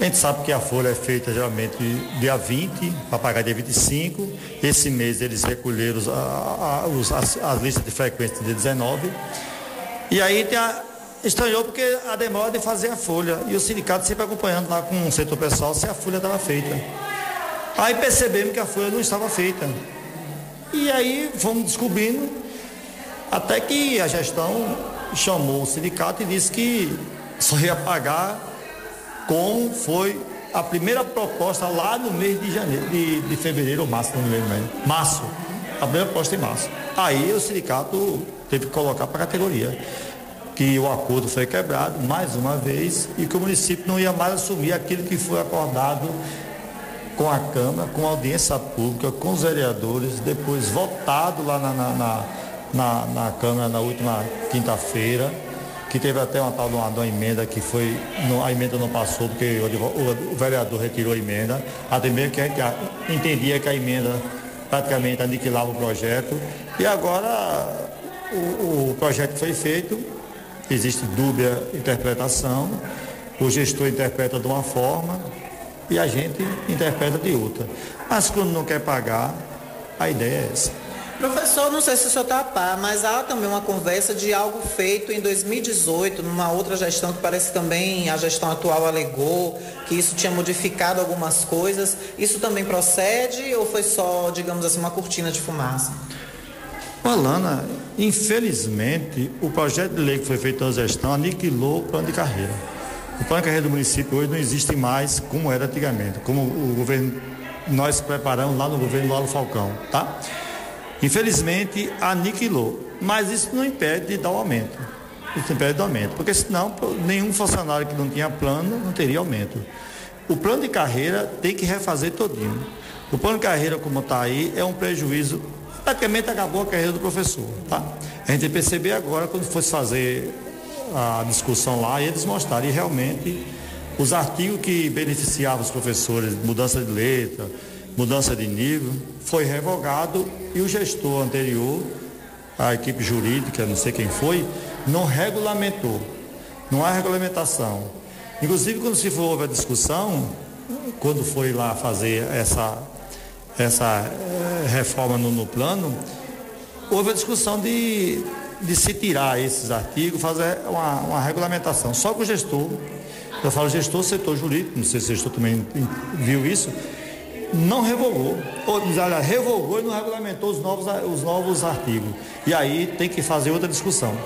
A gente sabe que a folha é feita geralmente dia 20, para pagar dia 25. Esse mês eles recolheram as, as, listas de frequência dia 19. E aí a, estranhou porque a demora de fazer a folha. E o sindicato sempre acompanhando lá com o setor pessoal se a folha estava feita. Aí percebemos que a folha não estava feita. E aí fomos descobrindo, até que a gestão chamou o sindicato e disse que só ia pagar como foi a primeira proposta lá no mês de janeiro, de, de fevereiro ou março, não me lembro mais. Março. A primeira proposta em março. Aí o sindicato teve que colocar para a categoria que o acordo foi quebrado mais uma vez e que o município não ia mais assumir aquilo que foi acordado com a Câmara, com a audiência pública, com os vereadores, depois votado lá na, na, na, na, na Câmara na última quinta-feira que teve até uma tal de uma, de uma emenda que foi, não, a emenda não passou porque o, o, vereador retirou a emenda, até mesmo que a gente entendia que a emenda praticamente aniquilava o projeto. E agora o, o projeto foi feito, existe dúbia interpretação, o gestor interpreta de uma forma e a gente interpreta de outra. Mas quando não quer pagar, a ideia é essa. Professor, não sei se o senhor está a par, mas há também uma conversa de algo feito em 2018, numa outra gestão que parece também a gestão atual alegou que isso tinha modificado algumas coisas. Isso também procede ou foi só, digamos assim, uma cortina de fumaça? Alana, infelizmente, o projeto de lei que foi feito na gestão aniquilou o plano de carreira. O plano de carreira do município hoje não existe mais como era antigamente, como o governo, nós preparamos lá no governo Lalo Falcão, tá? Infelizmente, aniquilou. Mas isso não impede de dar o aumento. Isso impede do aumento. Porque senão, nenhum funcionário que não tinha plano não teria aumento. O plano de carreira tem que refazer todinho. O plano de carreira, como está aí, é um prejuízo. Praticamente acabou a carreira do professor. Tá? A gente perceber agora, quando fosse fazer a discussão lá, e eles mostraram. E realmente, os artigos que beneficiavam os professores, mudança de letra, mudança de nível, foi revogado e o gestor anterior, a equipe jurídica, não sei quem foi, não regulamentou. Não há regulamentação. Inclusive, quando se houve a discussão, quando foi lá fazer essa, essa eh, reforma no, no plano, houve a discussão de, de se tirar esses artigos, fazer uma, uma regulamentação. Só que o gestor, eu falo gestor, setor jurídico, não sei se o gestor também viu isso, não revogou, ou revogou e não regulamentou os novos, os novos artigos. E aí tem que fazer outra discussão.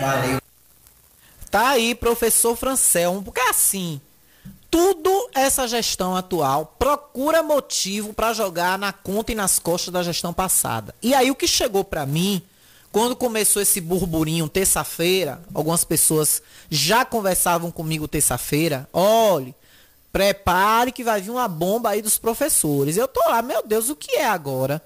Valeu. Tá aí, professor Francelmo, porque assim, tudo essa gestão atual procura motivo para jogar na conta e nas costas da gestão passada. E aí o que chegou para mim, quando começou esse burburinho terça-feira, algumas pessoas já conversavam comigo terça-feira, olhe, prepare que vai vir uma bomba aí dos professores. Eu tô lá, meu Deus, o que é agora?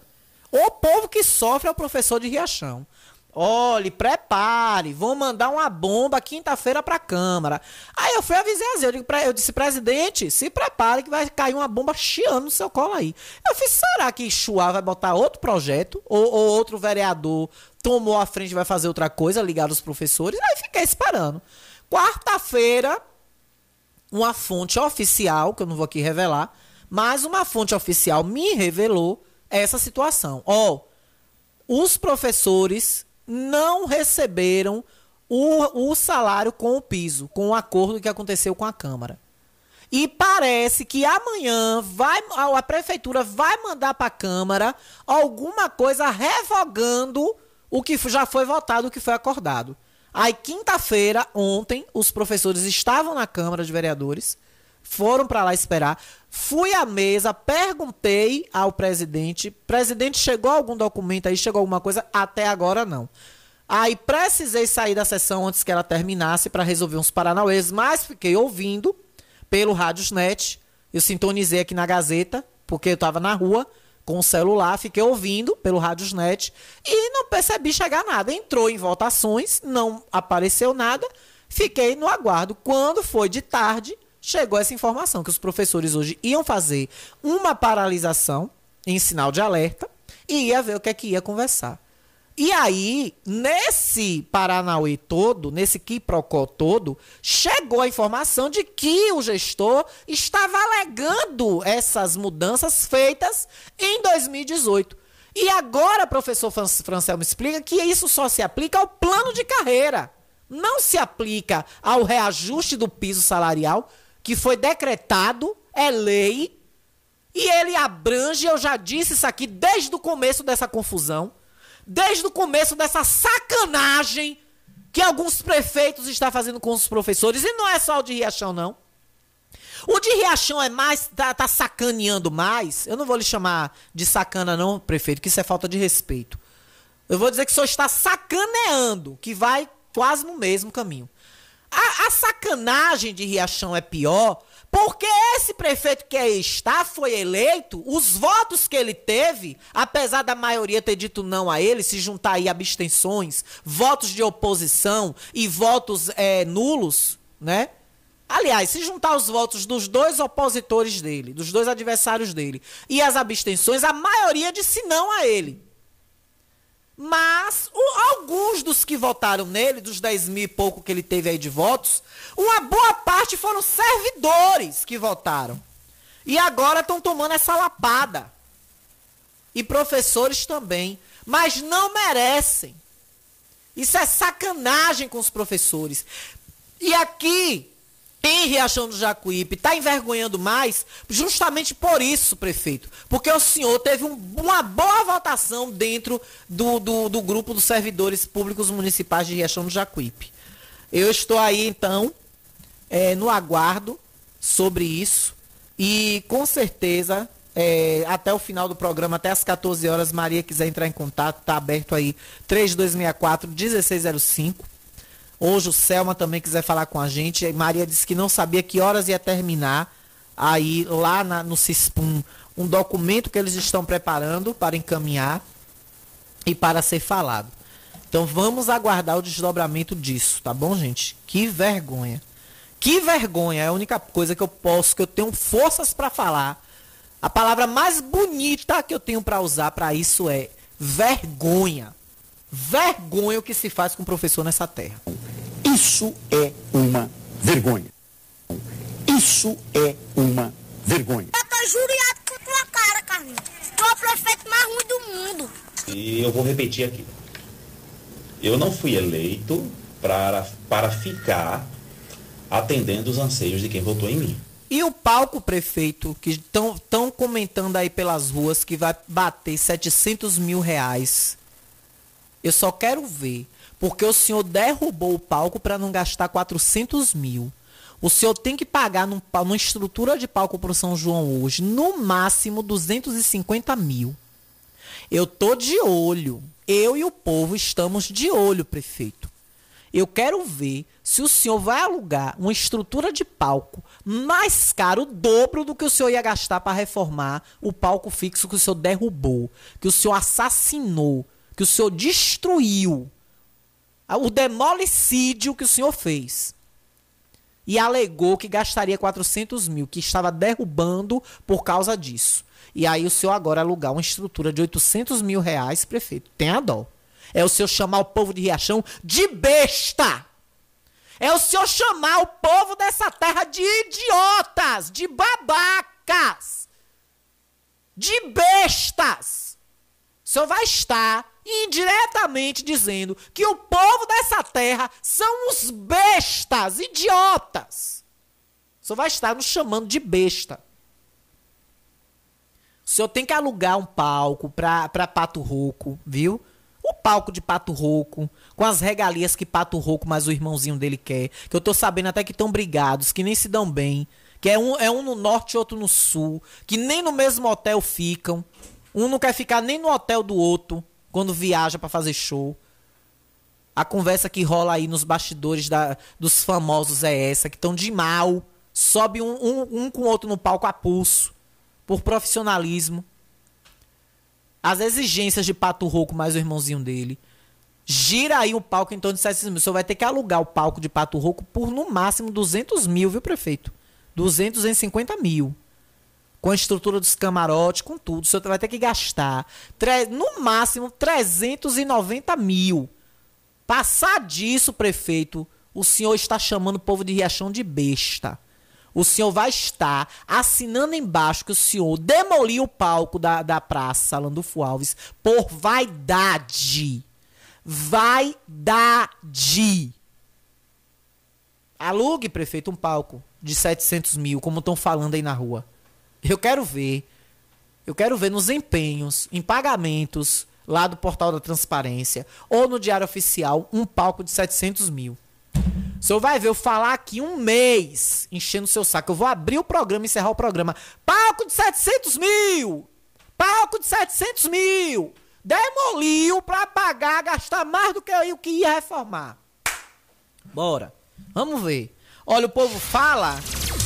O povo que sofre é o professor de Riachão. Olhe, prepare, vão mandar uma bomba quinta-feira para a Câmara. Aí eu fui avisar eu, digo, eu disse, presidente, se prepare que vai cair uma bomba chiando no seu colo aí. Eu fiz, será que Chua vai botar outro projeto? Ou, ou outro vereador tomou a frente e vai fazer outra coisa ligado aos professores? Aí fiquei esperando. Quarta-feira, uma fonte oficial, que eu não vou aqui revelar, mas uma fonte oficial me revelou essa situação. Ó, oh, os professores não receberam o, o salário com o piso, com o acordo que aconteceu com a Câmara. E parece que amanhã vai, a prefeitura vai mandar para a Câmara alguma coisa revogando o que já foi votado, o que foi acordado. Aí, quinta-feira, ontem, os professores estavam na Câmara de Vereadores, foram para lá esperar. Fui à mesa, perguntei ao presidente. Presidente, chegou algum documento aí? Chegou alguma coisa? Até agora não. Aí precisei sair da sessão antes que ela terminasse para resolver uns paranauês, mas fiquei ouvindo pelo Rádiosnet. Eu sintonizei aqui na Gazeta, porque eu estava na rua com o celular, fiquei ouvindo pelo Rádiosnet e não percebi chegar nada. Entrou em votações, não apareceu nada, fiquei no aguardo. Quando foi de tarde, chegou essa informação que os professores hoje iam fazer uma paralisação em sinal de alerta e ia ver o que é que ia conversar. E aí, nesse Paranauê todo, nesse quiprocó todo, chegou a informação de que o gestor estava alegando essas mudanças feitas em 2018. E agora, professor Francel me explica que isso só se aplica ao plano de carreira. Não se aplica ao reajuste do piso salarial, que foi decretado, é lei, e ele abrange, eu já disse isso aqui desde o começo dessa confusão desde o começo dessa sacanagem que alguns prefeitos estão fazendo com os professores. E não é só o de Riachão, não. O de Riachão é mais. Tá, tá sacaneando mais. Eu não vou lhe chamar de sacana, não, prefeito, que isso é falta de respeito. Eu vou dizer que o senhor está sacaneando, que vai quase no mesmo caminho. A, a sacanagem de Riachão é pior porque esse prefeito que aí está foi eleito, os votos que ele teve, apesar da maioria ter dito não a ele, se juntar aí abstenções, votos de oposição e votos é, nulos, né? Aliás, se juntar os votos dos dois opositores dele, dos dois adversários dele, e as abstenções, a maioria disse não a ele. Mas o, alguns dos que votaram nele, dos 10 mil e pouco que ele teve aí de votos, uma boa parte foram servidores que votaram. E agora estão tomando essa lapada. E professores também. Mas não merecem. Isso é sacanagem com os professores. E aqui, em Riachão do Jacuípe está envergonhando mais justamente por isso, prefeito. Porque o senhor teve um, uma boa votação dentro do, do, do, grupo dos servidores públicos municipais de Riachão do Jacuípe. Eu estou aí, então, é, no aguardo sobre isso. E com certeza, é, até o final do programa, até as 14 horas, Maria quiser entrar em contato, está aberto aí 3264 1605 Hoje o Selma também quiser falar com a gente. Maria disse que não sabia que horas ia terminar aí lá na, no CISPUM um documento que eles estão preparando para encaminhar e para ser falado. Então vamos aguardar o desdobramento disso, tá bom, gente? Que vergonha. Que vergonha, é a única coisa que eu posso, que eu tenho forças para falar. A palavra mais bonita que eu tenho para usar para isso é vergonha. Vergonha o que se faz com o professor nessa terra. Isso é uma vergonha. Isso é uma vergonha. Eu tô juriado com tua cara, Carlinhos. Tu é o prefeito mais ruim do mundo. E eu vou repetir aqui. Eu não fui eleito para, para ficar atendendo os anseios de quem votou em mim. E o palco, prefeito, que estão comentando aí pelas ruas que vai bater 700 mil reais. Eu só quero ver. Porque o senhor derrubou o palco para não gastar 400 mil. O senhor tem que pagar num, numa estrutura de palco para o São João hoje, no máximo 250 mil. Eu tô de olho. Eu e o povo estamos de olho, prefeito. Eu quero ver se o senhor vai alugar uma estrutura de palco mais caro, o dobro do que o senhor ia gastar para reformar o palco fixo que o senhor derrubou, que o senhor assassinou, que o senhor destruiu. O demolicídio que o senhor fez. E alegou que gastaria 400 mil, que estava derrubando por causa disso. E aí o senhor agora alugar uma estrutura de 800 mil reais, prefeito, tem a dó. É o senhor chamar o povo de Riachão de besta. É o senhor chamar o povo dessa terra de idiotas, de babacas, de bestas. O senhor vai estar indiretamente dizendo que o povo dessa terra são os bestas, idiotas. O senhor vai estar nos chamando de besta. O senhor tem que alugar um palco para Pato Rouco, viu? O palco de Pato Rouco, com as regalias que Pato Rouco mais o irmãozinho dele quer. Que eu tô sabendo até que estão brigados, que nem se dão bem. Que é um, é um no norte e outro no sul. Que nem no mesmo hotel ficam. Um não quer ficar nem no hotel do outro quando viaja para fazer show. A conversa que rola aí nos bastidores da, dos famosos é essa, que estão de mal. Sobe um, um, um com o outro no palco a pulso. Por profissionalismo as exigências de Pato Rouco mais o irmãozinho dele. Gira aí o palco em torno de 700 mil. Senhor vai ter que alugar o palco de Pato Rouco por no máximo 200 mil, viu, prefeito? 200, 250 mil. Com a estrutura dos camarotes, com tudo. Senhor vai ter que gastar no máximo 390 mil. Passar disso, prefeito, o senhor está chamando o povo de Riachão de besta o senhor vai estar assinando embaixo que o senhor demoliu o palco da, da praça Landulfo Alves por vaidade. Vaidade. Alugue, prefeito, um palco de 700 mil, como estão falando aí na rua. Eu quero ver. Eu quero ver nos empenhos, em pagamentos lá do portal da transparência ou no diário oficial um palco de 700 mil. O senhor vai ver eu falar aqui um mês enchendo o seu saco. Eu vou abrir o programa e encerrar o programa. Palco de 700 mil! Palco de 700 mil! Demoliu pra pagar, gastar mais do que eu que ia reformar. Bora. Vamos ver. Olha, o povo fala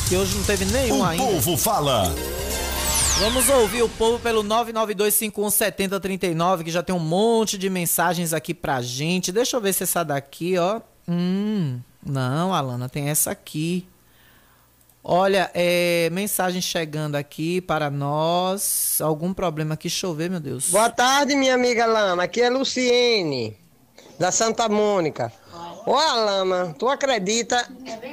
que hoje não teve nenhum o ainda. O povo fala. Vamos ouvir o povo pelo 992517039, que já tem um monte de mensagens aqui pra gente. Deixa eu ver se essa daqui, ó. Hum, não, Alana, tem essa aqui. Olha, é, mensagem chegando aqui para nós. Algum problema aqui? Chover, meu Deus. Boa tarde, minha amiga Alana. Aqui é Luciene, da Santa Mônica. Ô, Alana, tu acredita?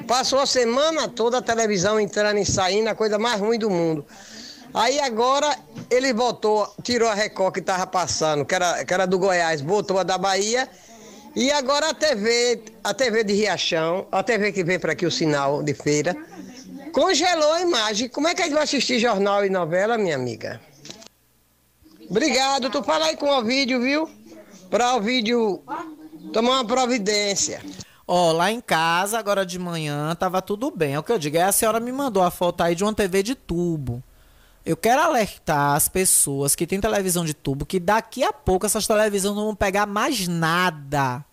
Passou a semana toda a televisão entrando e saindo, a coisa mais ruim do mundo. Aí agora ele botou, tirou a Record que tava passando, que era, que era do Goiás, botou a da Bahia e agora a TV, a TV de Riachão, a TV que vem para aqui o sinal de feira, congelou a imagem. Como é que a gente vai assistir jornal e novela, minha amiga? Obrigado, tu fala aí com o vídeo, viu? Para o vídeo tomar uma providência. Ó, oh, lá em casa, agora de manhã, tava tudo bem. É o que eu digo. É a senhora me mandou a foto aí de uma TV de tubo. Eu quero alertar as pessoas que têm televisão de tubo que daqui a pouco essas televisões não vão pegar mais nada.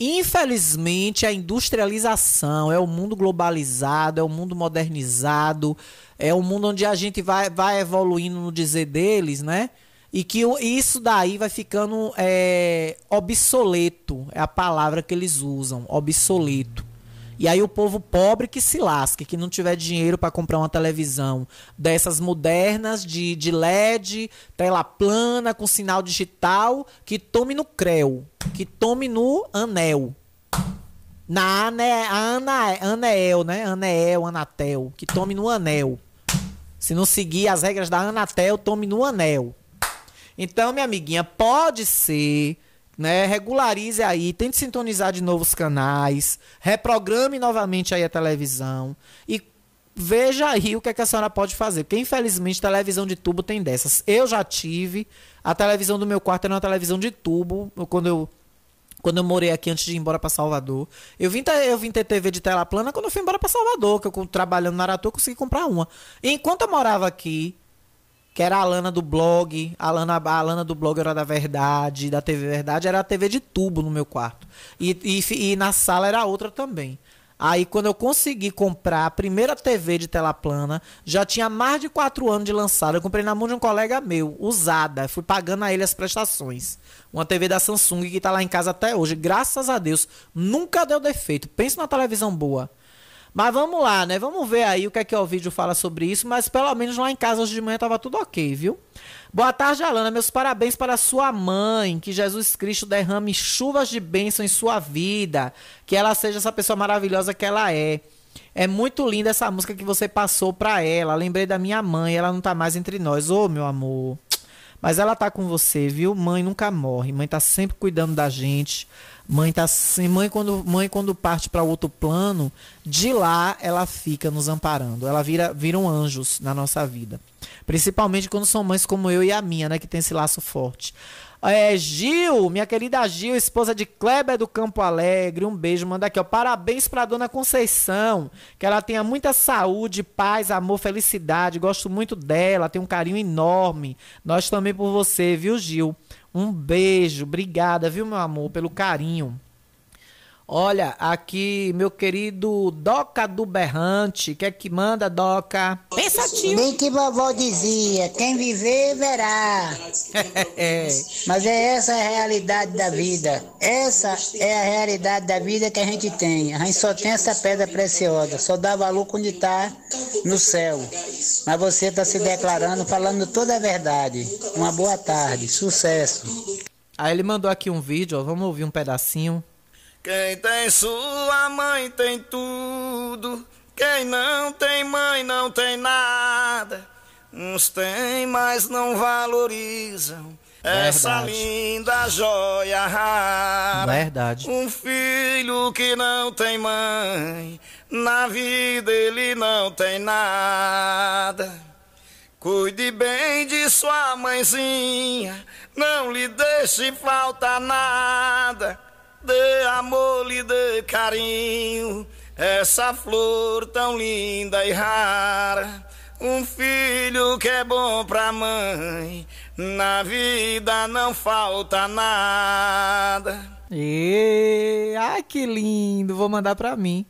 Infelizmente, a industrialização é o mundo globalizado, é o mundo modernizado, é o mundo onde a gente vai, vai evoluindo no dizer deles, né? E que isso daí vai ficando é, obsoleto, é a palavra que eles usam, obsoleto. E aí o povo pobre que se lasque, que não tiver dinheiro para comprar uma televisão dessas modernas de, de LED, tela plana com sinal digital, que tome no creu, que tome no anel. Na ane, ana, Anel, né? Anel, Anatel, que tome no anel. Se não seguir as regras da Anatel, tome no anel. Então, minha amiguinha, pode ser né? Regularize aí, tente sintonizar de novos canais, reprograme novamente aí a televisão e veja aí o que, é que a senhora pode fazer. Porque, infelizmente, televisão de tubo tem dessas. Eu já tive. A televisão do meu quarto era uma televisão de tubo. Quando eu, quando eu morei aqui antes de ir embora para Salvador. Eu vim, ter, eu vim ter TV de tela plana quando eu fui embora para Salvador. Que eu trabalhando na Aratu, eu consegui comprar uma. E enquanto eu morava aqui, que era a Lana do blog, a Lana, a Lana do blog era da Verdade, da TV Verdade, era a TV de tubo no meu quarto. E, e, e na sala era outra também. Aí quando eu consegui comprar a primeira TV de tela plana, já tinha mais de quatro anos de lançada. Eu comprei na mão de um colega meu, usada. Fui pagando a ele as prestações. Uma TV da Samsung que está lá em casa até hoje. Graças a Deus. Nunca deu defeito. Pense na televisão boa. Mas vamos lá, né? Vamos ver aí o que é que o vídeo fala sobre isso. Mas pelo menos lá em casa hoje de manhã tava tudo ok, viu? Boa tarde, Alana. Meus parabéns para sua mãe. Que Jesus Cristo derrame chuvas de bênção em sua vida. Que ela seja essa pessoa maravilhosa que ela é. É muito linda essa música que você passou para ela. Lembrei da minha mãe, ela não tá mais entre nós. Ô, oh, meu amor. Mas ela tá com você, viu? Mãe nunca morre. Mãe tá sempre cuidando da gente. Mãe tá assim, mãe quando mãe quando parte para outro plano, de lá ela fica nos amparando. Ela vira viram anjos na nossa vida. Principalmente quando são mães como eu e a minha, né, que tem esse laço forte. É, Gil, minha querida Gil, esposa de Kleber do Campo Alegre, um beijo, manda aqui, ó. Parabéns pra dona Conceição, que ela tenha muita saúde, paz, amor, felicidade. Gosto muito dela, tem um carinho enorme. Nós também por você, viu, Gil? Um beijo, obrigada, viu, meu amor, pelo carinho. Olha, aqui, meu querido Doca do Berrante. Quer que manda, Doca? Pensativo. Bem que vovó dizia, quem viver, verá. Mas é essa a realidade da vida. Essa é a realidade da vida que a gente tem. A gente só tem essa pedra preciosa. Só dá valor quando está no céu. Mas você está se declarando, falando toda a verdade. Uma boa tarde. Sucesso. Aí ele mandou aqui um vídeo, ó. Vamos ouvir um pedacinho. Quem tem sua mãe tem tudo. Quem não tem mãe não tem nada. Uns têm, mas não valorizam. Verdade. Essa linda joia rara. Verdade. Um filho que não tem mãe. Na vida ele não tem nada. Cuide bem de sua mãezinha. Não lhe deixe faltar nada dê amor, lhe dê carinho, essa flor tão linda e rara. Um filho que é bom pra mãe, na vida não falta nada. E ai que lindo, vou mandar pra mim.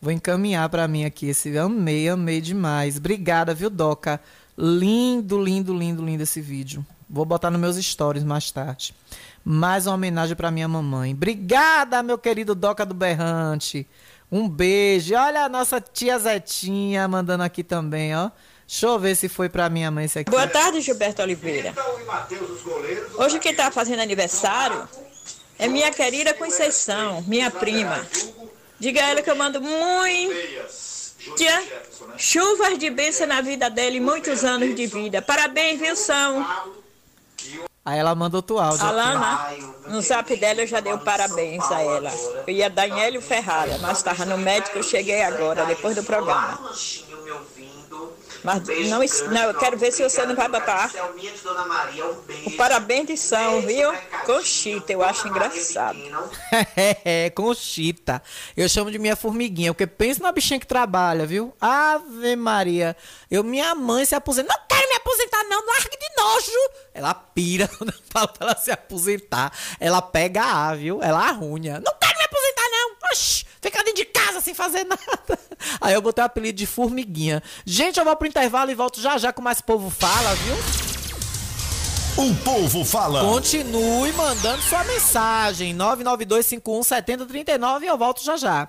Vou encaminhar pra mim aqui esse. Amei, amei demais. Obrigada, viu, Doca? Lindo, lindo, lindo, lindo esse vídeo. Vou botar nos meus stories mais tarde. Mais uma homenagem para minha mamãe. Obrigada, meu querido Doca do Berrante. Um beijo. Olha a nossa tia Zetinha mandando aqui também, ó. Deixa eu ver se foi para minha mãe esse aqui. Boa tarde, Gilberto Oliveira. Hoje quem tá fazendo aniversário é minha querida Conceição, minha prima. Diga a ela que eu mando muitas chuvas de bênção na vida dela e muitos anos de vida. Parabéns, viu, São? Aí ela mandou outro áudio. Alana, no zap dela eu já dei o parabéns a ela. Eu ia dar em Hélio Ferrara, mas estava no médico, eu cheguei agora, depois do programa. Mas não, não, eu quero ver se você não vai botar o parabéns de São, viu? Conchita, eu acho engraçado. é, Conchita. Eu chamo de minha formiguinha, porque pensa na bichinha que trabalha, viu? Ave Maria. Eu, minha mãe se aposenta. Não quero me aposentar, não, largue de nojo. Ela pira quando eu falo pra ela se aposentar. Ela pega a, viu? Ela arrunha. Não quero me aposentar, não. Oxi, ficar dentro de casa sem fazer nada. Aí eu botei o apelido de formiguinha. Gente, eu vou pro intervalo e volto já já com mais povo fala, viu? O povo fala. Continue mandando sua mensagem. 992517039 e eu volto já já.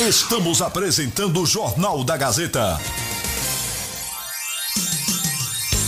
Estamos apresentando o Jornal da Gazeta.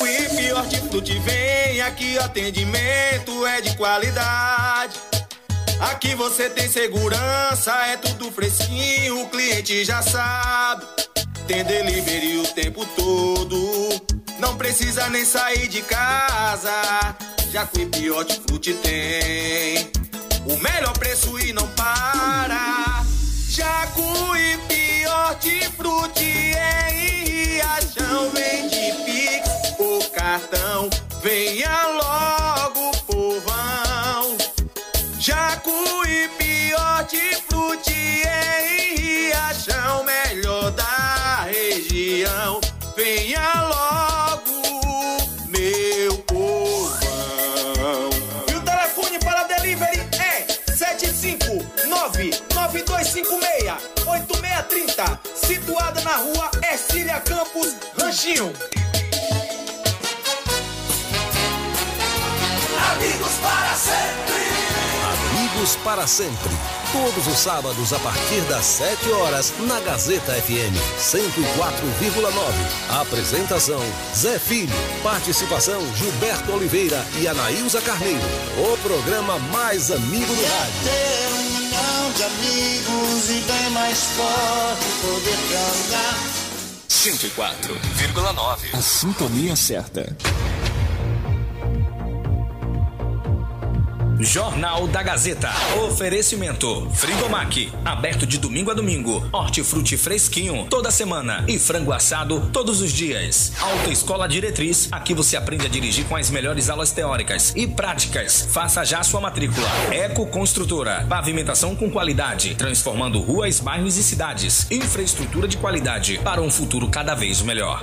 Jacuípe, hortifruti, vem aqui, o atendimento é de qualidade. Aqui você tem segurança, é tudo fresquinho, o cliente já sabe. Tem delivery o tempo todo, não precisa nem sair de casa. Jacuípe, hortifruti tem o melhor preço e não para. Jacuípe, hortifruti é em Riachão, vende Pix ou cartão. Venha logo, povão. Jacuípe, hortifruti em Riachão, melhor da região. Venha logo, meu povão. E o telefone para delivery é 759-9256-8630, situada na rua Ercília Campos, Ranchinho. Amigos para sempre. Amigos para sempre. Todos os sábados a partir das 7 horas na Gazeta FM 104,9. Apresentação Zé Filho. Participação Gilberto Oliveira e Anaísa Carneiro. O programa mais amigo do rádio. Ter um milhão de amigos e bem mais forte poder cantar. 104,9. A sintonia certa. Jornal da Gazeta. Oferecimento. Frigomac. Aberto de domingo a domingo. Hortifruti fresquinho toda semana. E frango assado todos os dias. Autoescola Diretriz. Aqui você aprende a dirigir com as melhores aulas teóricas e práticas. Faça já sua matrícula. Eco Construtora. Pavimentação com qualidade. Transformando ruas, bairros e cidades. Infraestrutura de qualidade para um futuro cada vez melhor.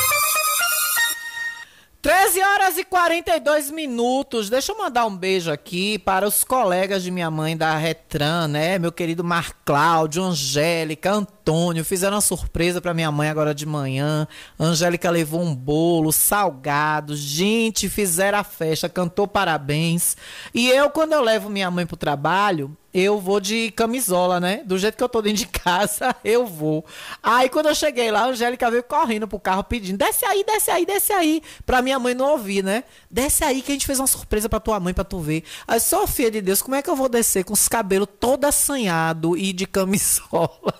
13 horas e 42 minutos. Deixa eu mandar um beijo aqui para os colegas de minha mãe da Retran, né? Meu querido Mar Cláudio, Angélica, Antônio. Fizeram uma surpresa para minha mãe agora de manhã. Angélica levou um bolo, salgado. Gente, fizeram a festa, cantou parabéns. E eu, quando eu levo minha mãe pro trabalho, eu vou de camisola, né? Do jeito que eu tô dentro de casa, eu vou. Aí quando eu cheguei lá, a Angélica veio correndo pro carro pedindo: desce aí, desce aí, desce aí. Pra minha mãe não ouvir, né? Desce aí que a gente fez uma surpresa pra tua mãe, pra tu ver. Aí, Sofia de Deus, como é que eu vou descer com os cabelos todo assanhado e de camisola?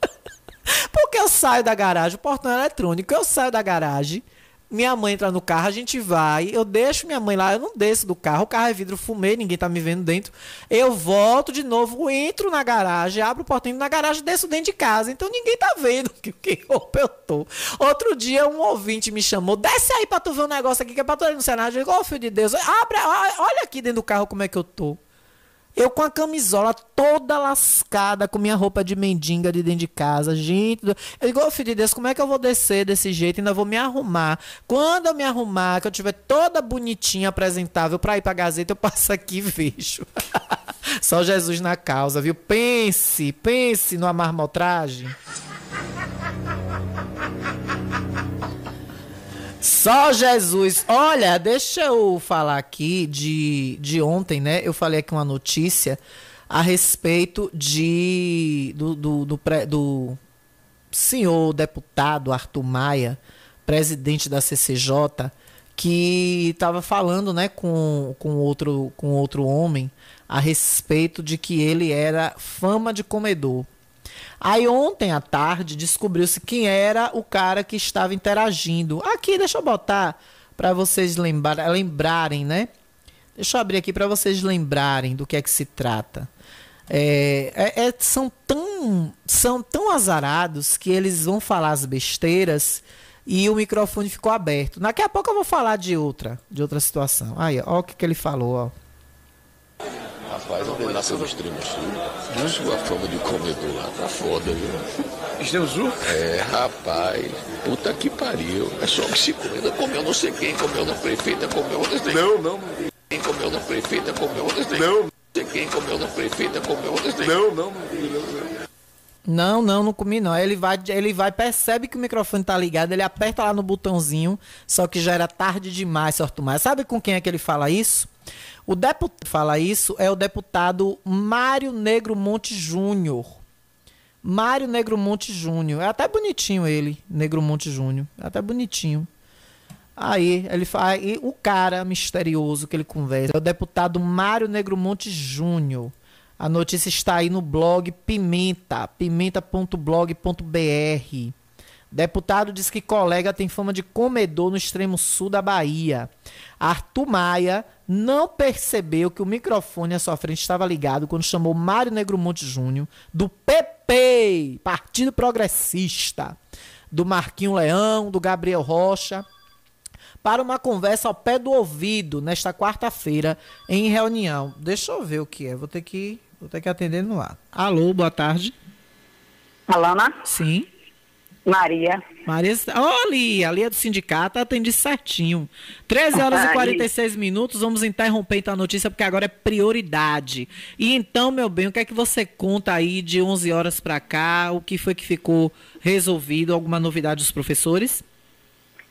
Porque eu saio da garagem, o portão é eletrônico, eu saio da garagem minha mãe entra no carro, a gente vai, eu deixo minha mãe lá, eu não desço do carro, o carro é vidro fumê, ninguém tá me vendo dentro. Eu volto de novo, entro na garagem, abro o portão na garagem, desço dentro de casa. Então ninguém tá vendo que, que roupa eu tô. Outro dia um ouvinte me chamou, desce aí pra tu ver um negócio aqui que é pra tu ir no Senado. Eu digo, ô oh, filho de Deus, abre, olha aqui dentro do carro como é que eu tô. Eu com a camisola toda lascada, com minha roupa de mendiga de dentro de casa. Gente, eu digo, oh, filho de Deus, como é que eu vou descer desse jeito? Ainda vou me arrumar. Quando eu me arrumar, que eu tiver toda bonitinha, apresentável pra ir pra Gazeta, eu passo aqui e vejo. Só Jesus na causa, viu? Pense, pense numa marmotragem. Só Jesus. Olha, deixa eu falar aqui de, de ontem, né? Eu falei aqui uma notícia a respeito de do, do, do, do senhor deputado Arthur Maia, presidente da CCJ, que estava falando né, com, com, outro, com outro homem a respeito de que ele era fama de comedor. Aí ontem à tarde descobriu-se quem era o cara que estava interagindo. Aqui, deixa eu botar para vocês lembrar, lembrarem, né? Deixa eu abrir aqui para vocês lembrarem do que é que se trata. É, é, é, são, tão, são tão azarados que eles vão falar as besteiras e o microfone ficou aberto. Daqui a pouco eu vou falar de outra, de outra situação. Aí, ó, o que, que ele falou, ó. Rapaz, onde nasceu no extremo sul, sua fama de comedor lá tá foda, viu? Extremo sul? É, rapaz, puta que pariu. É só que se comendo, comeu não sei quem, comeu na prefeita, comeu onde Não, não. Quem comeu na prefeita, comeu onde Não. Não sei quem comeu na prefeita, comeu onde Não, não, não. Não, não, não comi não. Ele vai, ele vai, percebe que o microfone tá ligado, ele aperta lá no botãozinho, só que já era tarde demais, sorto mais. Sabe com quem é que ele fala isso? O deputado fala isso é o deputado Mário Negro Monte Júnior. Mário Negro Monte Júnior. É até bonitinho ele, Negro Monte Júnior. É até bonitinho. Aí ele fala, o cara misterioso que ele conversa é o deputado Mário Negro Monte Júnior. A notícia está aí no blog Pimenta, pimenta.blog.br. Deputado diz que colega tem fama de comedor no extremo sul da Bahia. Arthur Maia não percebeu que o microfone à sua frente estava ligado quando chamou Mário Negromonte Júnior, do PP, Partido Progressista, do Marquinho Leão, do Gabriel Rocha, para uma conversa ao pé do ouvido nesta quarta-feira em reunião. Deixa eu ver o que é, vou ter que, vou ter que atender no ar. Alô, boa tarde. Alana? Sim. Maria. Maria, olha, ali é do sindicato, atendi certinho. 13 horas e 46 minutos, vamos interromper então a notícia, porque agora é prioridade. E então, meu bem, o que é que você conta aí de 11 horas para cá? O que foi que ficou resolvido? Alguma novidade dos professores?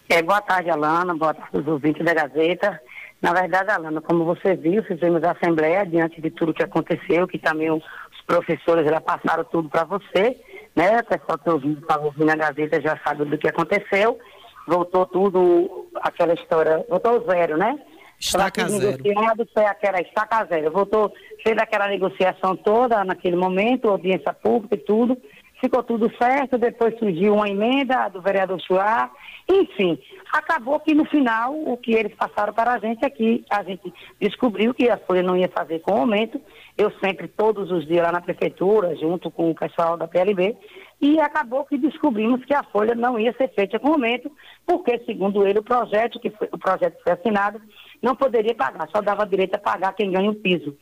É, boa tarde, Alana, boa tarde aos ouvintes da Gazeta. Na verdade, Alana, como você viu, fizemos a assembleia diante de tudo que aconteceu, que também os professores já passaram tudo para você né? O pessoal que ouviu, estava ouvindo a Gazeta já sabe do que aconteceu. Voltou tudo, aquela história, voltou zero, né? Estaca zero. Negociado, foi aquela estaca zero. Voltou, fez aquela negociação toda naquele momento, audiência pública e tudo. Ficou tudo certo, depois surgiu uma emenda do vereador Chuá. Enfim, acabou que no final o que eles passaram para a gente aqui, é a gente descobriu que a Folha não ia fazer com o aumento eu sempre, todos os dias lá na prefeitura, junto com o pessoal da PLB, e acabou que descobrimos que a folha não ia ser feita com aumento, porque, segundo ele, o projeto que foi, o projeto que foi assinado não poderia pagar, só dava direito a pagar quem ganha o piso.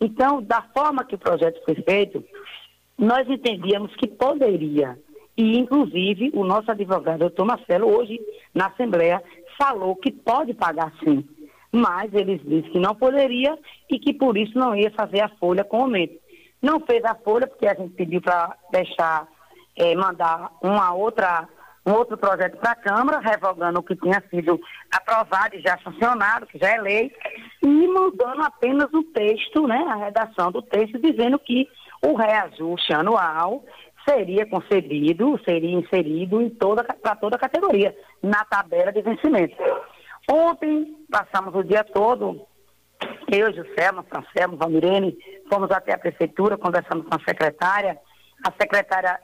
Então, da forma que o projeto foi feito, nós entendíamos que poderia. E, inclusive, o nosso advogado, doutor Marcelo, hoje, na Assembleia, falou que pode pagar sim mas eles disseram que não poderia e que por isso não ia fazer a folha com aumento. Não fez a folha porque a gente pediu para deixar, é, mandar uma outra, um outro projeto para a Câmara, revogando o que tinha sido aprovado e já sancionado, que já é lei, e mandando apenas o texto, né, a redação do texto, dizendo que o reajuste anual seria concedido, seria inserido toda, para toda a categoria, na tabela de vencimento. Ontem passamos o dia todo, eu, Juscelma, Francelmo, Valmirene, fomos até a prefeitura, conversamos com a secretária. A secretária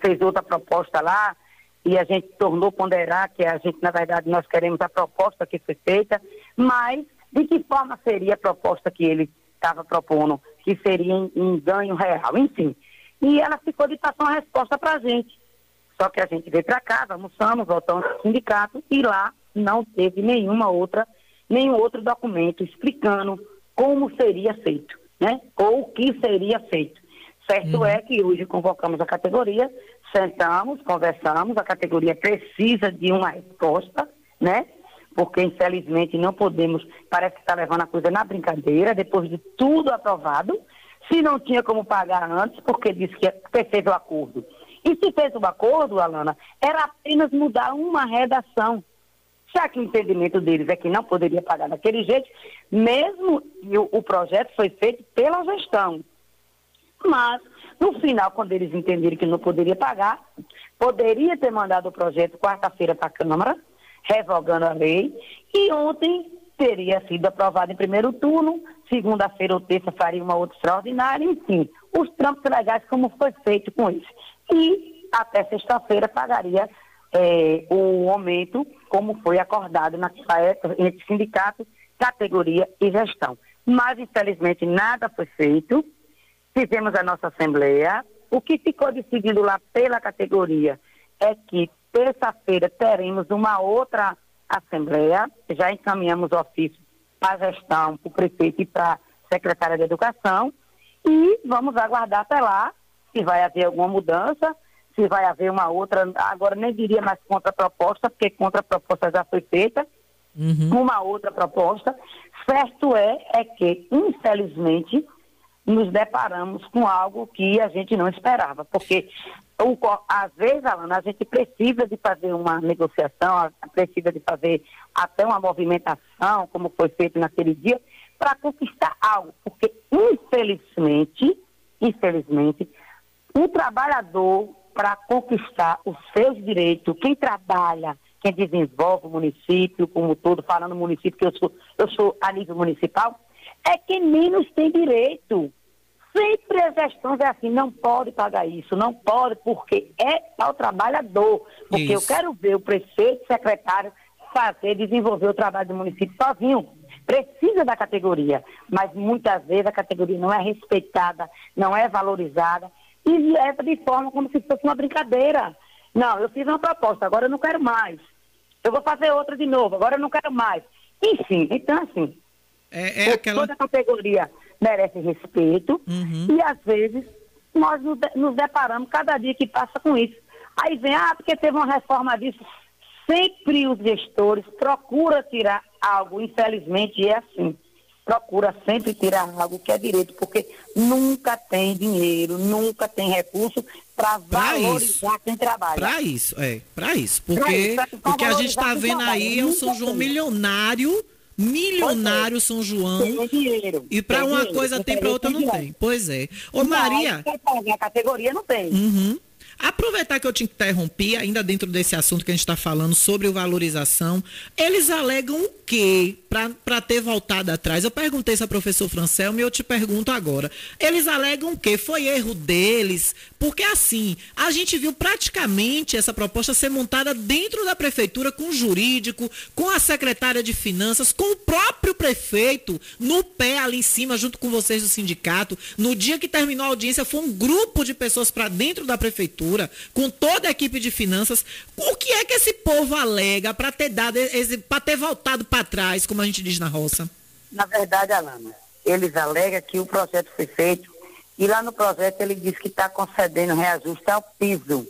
fez outra proposta lá, e a gente tornou ponderar que a gente, na verdade, nós queremos a proposta que foi feita, mas de que forma seria a proposta que ele estava propondo, que seria em, em ganho real, enfim. E ela ficou de passar uma resposta para a gente. Só que a gente veio para cá, almoçamos, voltamos para o sindicato e lá não teve nenhuma outra, nenhum outro documento explicando como seria feito, né? Ou o que seria feito. Certo uhum. é que hoje convocamos a categoria, sentamos, conversamos, a categoria precisa de uma resposta, né? Porque infelizmente não podemos, parece que está levando a coisa na brincadeira, depois de tudo aprovado. Se não tinha como pagar antes, porque disse que fez o acordo e se fez um acordo, Alana, era apenas mudar uma redação. Já que o entendimento deles é que não poderia pagar daquele jeito, mesmo o, o projeto foi feito pela gestão. Mas, no final, quando eles entenderam que não poderia pagar, poderia ter mandado o projeto quarta-feira para a Câmara, revogando a lei, e ontem teria sido aprovado em primeiro turno, segunda-feira ou terça faria uma outra extraordinária, enfim, os trampos legais como foi feito com isso e até sexta-feira pagaria é, o aumento, como foi acordado na, entre sindicato, categoria e gestão. Mas, infelizmente, nada foi feito. Fizemos a nossa assembleia. O que ficou decidido lá pela categoria é que terça-feira teremos uma outra assembleia. Já encaminhamos o ofício para a gestão, para o prefeito e para a secretária de educação. E vamos aguardar até lá se vai haver alguma mudança, se vai haver uma outra, agora nem diria mais contraproposta, porque contraproposta já foi feita, uhum. uma outra proposta. Certo é, é que, infelizmente, nos deparamos com algo que a gente não esperava, porque o, às vezes, Alana, a gente precisa de fazer uma negociação, precisa de fazer até uma movimentação, como foi feito naquele dia, para conquistar algo, porque infelizmente, infelizmente, o trabalhador, para conquistar os seus direitos, quem trabalha, quem desenvolve o município como todo, falando município, que eu sou, eu sou a nível municipal, é quem menos tem direito. Sempre as gestões é assim, não pode pagar isso, não pode, porque é para o trabalhador. Porque isso. eu quero ver o prefeito, secretário, fazer, desenvolver o trabalho do município sozinho. Precisa da categoria, mas muitas vezes a categoria não é respeitada, não é valorizada e leva de forma como se fosse uma brincadeira. Não, eu fiz uma proposta, agora eu não quero mais. Eu vou fazer outra de novo, agora eu não quero mais. Enfim, então assim, é, é aquela... toda categoria merece respeito uhum. e às vezes nós nos deparamos cada dia que passa com isso. Aí vem, ah, porque teve uma reforma disso. Sempre os gestores procuram tirar algo, infelizmente é assim procura sempre tirar algo que é direito, porque nunca tem dinheiro, nunca tem recurso para valorizar isso. quem trabalha. Para isso, é, para isso. Porque isso, o que a gente está vendo aí é o São João milionário milionário São João. Tem dinheiro. E para uma dinheiro, coisa tem, para outra não tem. Pois é. Ô, Maria. A categoria não tem. Uhum. Aproveitar que eu te interrompi, ainda dentro desse assunto que a gente está falando sobre valorização, eles alegam o quê para ter voltado atrás? Eu perguntei isso a professor Francelmo e eu te pergunto agora. Eles alegam o quê? Foi erro deles? Porque assim, a gente viu praticamente essa proposta ser montada dentro da prefeitura com o jurídico, com a secretária de finanças, com o próprio prefeito no pé ali em cima, junto com vocês do sindicato. No dia que terminou a audiência, foi um grupo de pessoas para dentro da prefeitura com toda a equipe de finanças, o que é que esse povo alega para ter dado, para ter voltado para trás, como a gente diz na roça? Na verdade, Alana, eles alegam que o projeto foi feito e lá no projeto ele diz que está concedendo reajuste ao piso.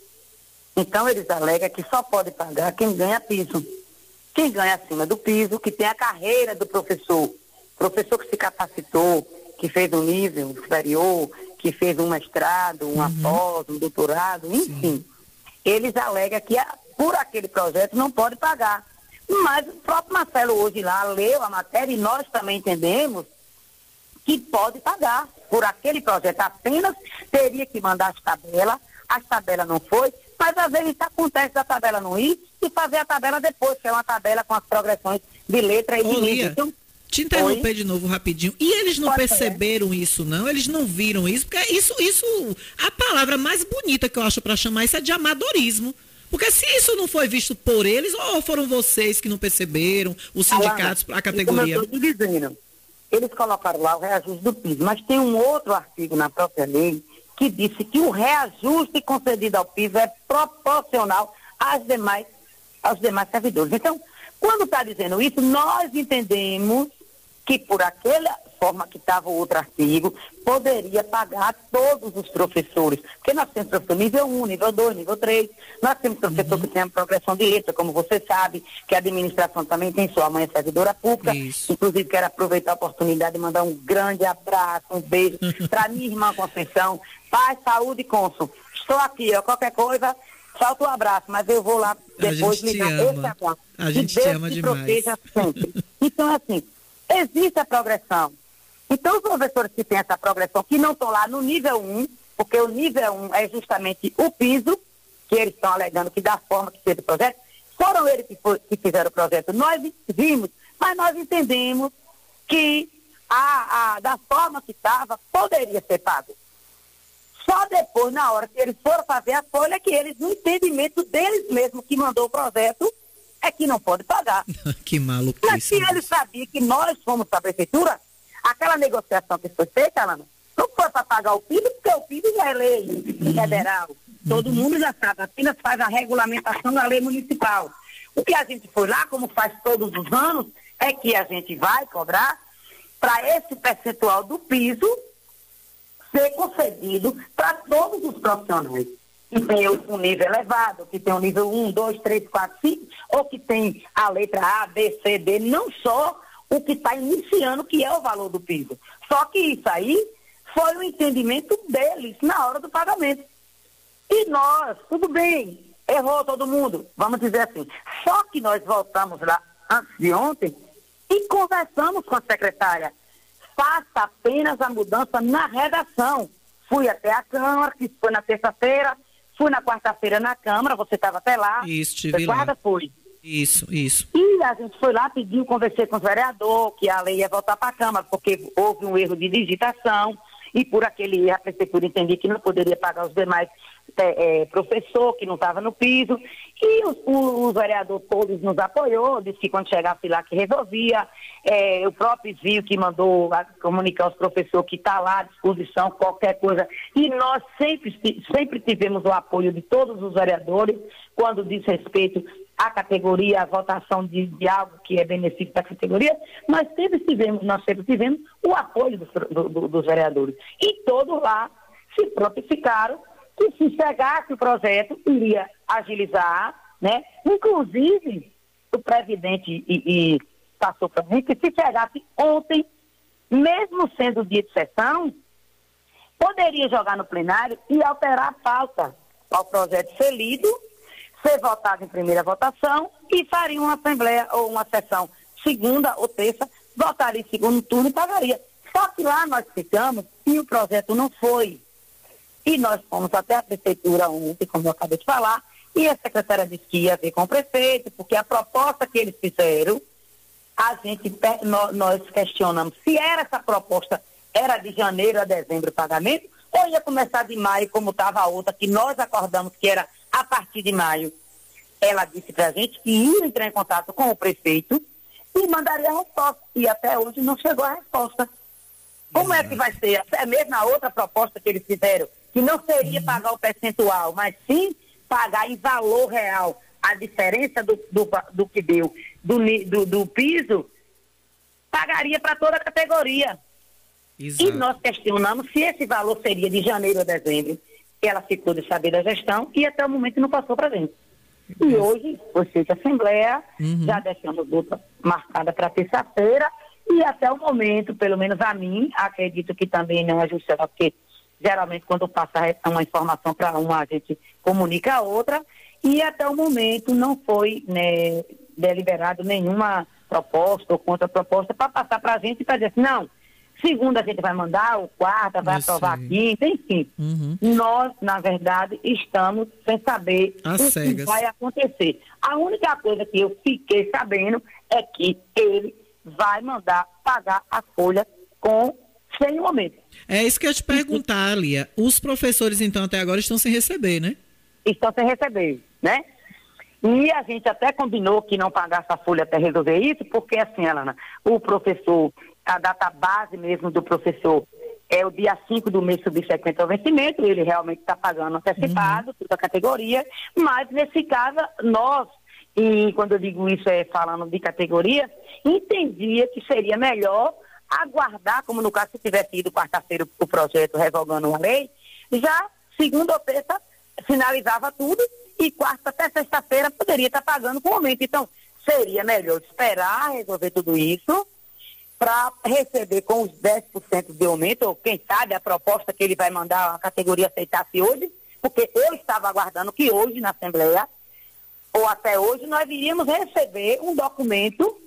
Então eles alegam que só pode pagar quem ganha piso. Quem ganha acima do piso, que tem a carreira do professor. Professor que se capacitou, que fez um nível superior, que fez um mestrado, uma uhum. pós, um doutorado, enfim. Sim. Eles alegam que por aquele projeto não pode pagar. Mas o próprio Marcelo hoje lá leu a matéria e nós também entendemos que pode pagar por aquele projeto. Apenas teria que mandar as tabelas, as tabelas não foi, mas às vezes acontece da tabela não ir e fazer a tabela depois, que é uma tabela com as progressões de letra e de. Então, te interromper Oi? de novo rapidinho. E eles não Pode perceberam ser. isso, não? Eles não viram isso? Porque isso, isso, a palavra mais bonita que eu acho para chamar isso é de amadorismo. Porque se isso não foi visto por eles, ou foram vocês que não perceberam, os sindicatos, a categoria? Como eu dizendo, eles colocaram lá o reajuste do piso, mas tem um outro artigo na própria lei que disse que o reajuste concedido ao piso é proporcional às demais, aos demais servidores. Então, quando está dizendo isso, nós entendemos que por aquela forma que estava o outro artigo, poderia pagar todos os professores. Porque nós temos professor nível 1, nível 2, nível 3. Nós temos professor uhum. que tem a progressão de letra, como você sabe, que a administração também tem sua mãe servidora pública. Isso. Inclusive, quero aproveitar a oportunidade de mandar um grande abraço, um beijo para minha irmã Conceição. Paz, saúde, cônsul. Estou aqui, ó, qualquer coisa, Falta um abraço, mas eu vou lá depois ligar esse abraço. A gente te ama demais. Então, assim, existe a progressão. Então, os professores que têm essa progressão, que não estão lá no nível 1, porque o nível 1 é justamente o piso, que eles estão alegando que da forma que fez o projeto, foram eles que, for, que fizeram o projeto. Nós vimos, mas nós entendemos que a, a, da forma que estava, poderia ser pago. Só depois, na hora que eles foram fazer a folha, que eles, no entendimento deles mesmos que mandou o projeto, é que não pode pagar. que maluco. Mas se eles sabiam que nós fomos para a prefeitura, aquela negociação que foi feita, Alana, não foi para pagar o PIB, porque o PIB já é lei uhum. federal. Todo mundo já sabe, apenas faz a regulamentação da lei municipal. O que a gente foi lá, como faz todos os anos, é que a gente vai cobrar para esse percentual do piso ser concedido para todos os profissionais. Que tem um nível elevado, que tem um nível 1, 2, 3, 4, 5, ou que tem a letra A, B, C, D, não só o que está iniciando, que é o valor do piso. Só que isso aí foi o entendimento deles na hora do pagamento. E nós, tudo bem, errou todo mundo, vamos dizer assim. Só que nós voltamos lá antes de ontem e conversamos com a secretária. Faça apenas a mudança na redação. Fui até a Câmara, que foi na terça-feira, fui na quarta-feira na Câmara, você estava até lá. Isso, tive lá. Foi. Isso, isso. E a gente foi lá, pediu, conversei com o vereador, que a lei ia voltar para a Câmara, porque houve um erro de digitação, e por aquele erro a prefeitura entendia que não poderia pagar os demais é, professor que não estava no piso. E os, os, vereadores todos nos apoiou, disse que quando chegasse lá que resolvia. É, o próprio Zio que mandou comunicar aos professores que está lá à disposição, qualquer coisa. E nós sempre, sempre tivemos o apoio de todos os vereadores quando diz respeito à categoria, à votação de, de algo que é benefício da categoria, nós sempre tivemos, nós sempre tivemos o apoio dos, do, do, dos vereadores. E todos lá se prontificaram que se chegasse o projeto, iria agilizar, né? Inclusive, o presidente e, e passou para mim que se chegasse ontem, mesmo sendo dia de sessão, poderia jogar no plenário e alterar a pauta ao projeto ser lido ser votado em primeira votação e faria uma assembleia ou uma sessão segunda ou terça, votaria em segundo turno e pagaria. Só que lá nós ficamos e o projeto não foi. E nós fomos até a prefeitura ontem, como eu acabei de falar, e a secretária disse que ia ver com o prefeito, porque a proposta que eles fizeram, a gente, nós questionamos se era essa proposta, era de janeiro a dezembro o pagamento, ou ia começar de maio, como estava a outra, que nós acordamos que era a partir de maio, ela disse para a gente que ia entrar em contato com o prefeito e mandaria a resposta. E até hoje não chegou a resposta. Como é que vai ser? Até mesmo a outra proposta que eles fizeram, que não seria pagar o percentual, mas sim pagar em valor real a diferença do, do, do que deu do, do, do piso, pagaria para toda a categoria. Exato. E nós questionamos se esse valor seria de janeiro a dezembro ela ficou de saber da gestão e até o momento não passou para gente. E hoje foi feita a assembleia, uhum. já deixamos outra marcada para terça-feira e até o momento, pelo menos a mim, acredito que também não é justo, porque geralmente quando passa uma informação para uma, a gente comunica a outra e até o momento não foi né, deliberado nenhuma proposta ou contra-proposta para passar para a gente e para dizer assim, não, Segunda a gente vai mandar, o quarta vai aprovar a quinta, enfim. Uhum. Nós, na verdade, estamos sem saber As o cegas. que vai acontecer. A única coisa que eu fiquei sabendo é que ele vai mandar pagar a folha com sem momento. É isso que eu ia te perguntar, Lia. Os professores, então, até agora estão sem receber, né? Estão sem receber, né? E a gente até combinou que não pagasse a folha até resolver isso, porque assim, Alana, o professor, a data base mesmo do professor é o dia 5 do mês subsequente ao vencimento, ele realmente está pagando antecipado, toda a categoria, mas nesse caso, nós, e quando eu digo isso é falando de categoria, entendia que seria melhor aguardar, como no caso se tivesse ido quarta-feira o projeto revogando uma lei, já segunda ou terça finalizava tudo e quarta até sexta-feira poderia estar pagando com aumento. Então, seria melhor esperar resolver tudo isso para receber com os 10% de aumento, ou quem sabe a proposta que ele vai mandar a categoria aceitasse hoje, porque eu estava aguardando que hoje na Assembleia, ou até hoje, nós iríamos receber um documento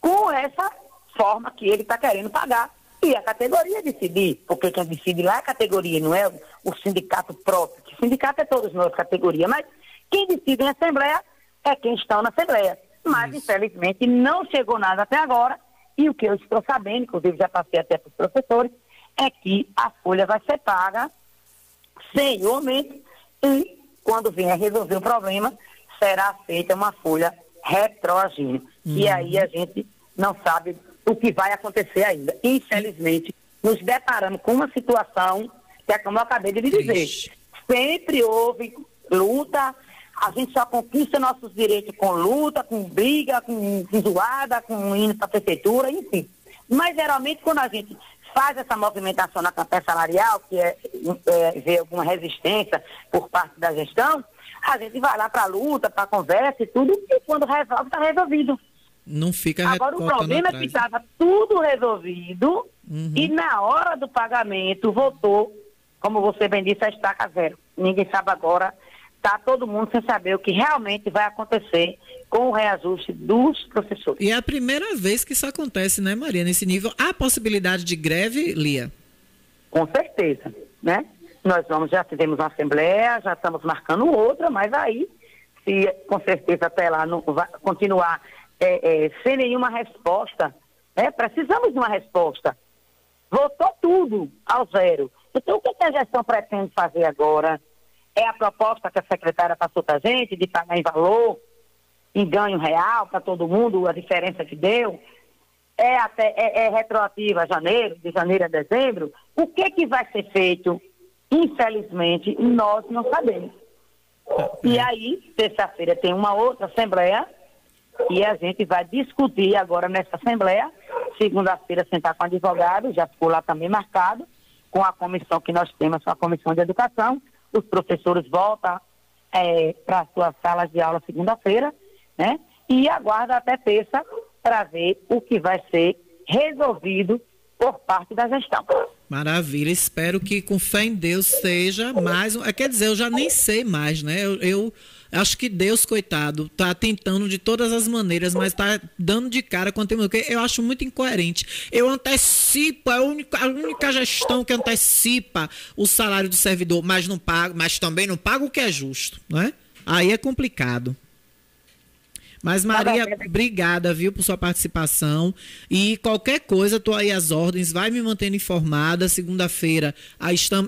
com essa forma que ele está querendo pagar. E a categoria decidir, porque quem decide lá é a categoria, não é o sindicato próprio. O sindicato é todos nós, categoria, mas quem decide em Assembleia é quem está na Assembleia. Mas, infelizmente, não chegou nada até agora e o que eu estou sabendo, inclusive já passei até para os professores, é que a folha vai ser paga sem o aumento e, quando vier resolver o problema, será feita uma folha retroagindo. Uhum. E aí a gente não sabe o que vai acontecer ainda. Infelizmente, nos deparamos com uma situação que é como eu acabei de lhe dizer. Sempre houve luta, a gente só conquista nossos direitos com luta, com briga, com, com zoada, com indo para a prefeitura, enfim. Mas geralmente quando a gente faz essa movimentação na campanha salarial, que é, é ver alguma resistência por parte da gestão, a gente vai lá para a luta, para a conversa e tudo, e quando resolve, está resolvido. Não fica Agora o problema é que estava tudo resolvido uhum. e na hora do pagamento voltou, como você bem disse, a estaca zero. Ninguém sabe agora está todo mundo sem saber o que realmente vai acontecer com o reajuste dos professores. E é a primeira vez que isso acontece, né, Maria? Nesse nível, há possibilidade de greve, Lia? Com certeza, né? Nós vamos, já fizemos uma assembleia, já estamos marcando outra, mas aí, se com certeza até lá não vai continuar é, é, sem nenhuma resposta, né? Precisamos de uma resposta. Voltou tudo ao zero. Então, o que a gestão pretende fazer agora? É a proposta que a secretária passou para a gente de pagar em valor, em ganho real para todo mundo, a diferença que deu. É, até, é, é retroativa a janeiro, de janeiro a dezembro. O que, que vai ser feito? Infelizmente, nós não sabemos. E aí, terça-feira, tem uma outra assembleia e a gente vai discutir agora nessa assembleia. Segunda-feira, sentar com advogado, já ficou lá também marcado, com a comissão que nós temos, a comissão de educação, os professores voltam é, para suas salas de aula segunda-feira, né? E aguarda até terça para ver o que vai ser resolvido por parte da gestão. Maravilha, espero que com fé em Deus seja mais um. Quer dizer, eu já nem sei mais, né? Eu, eu acho que Deus, coitado, tá tentando de todas as maneiras, mas tá dando de cara com o tema. Eu acho muito incoerente. Eu antecipo, é a única, a única gestão que antecipa o salário do servidor, mas não paga, mas também não paga o que é justo, né? Aí é complicado. Mas, Maria, obrigada, viu, por sua participação. E qualquer coisa, estou aí às ordens, vai me mantendo informada. Segunda-feira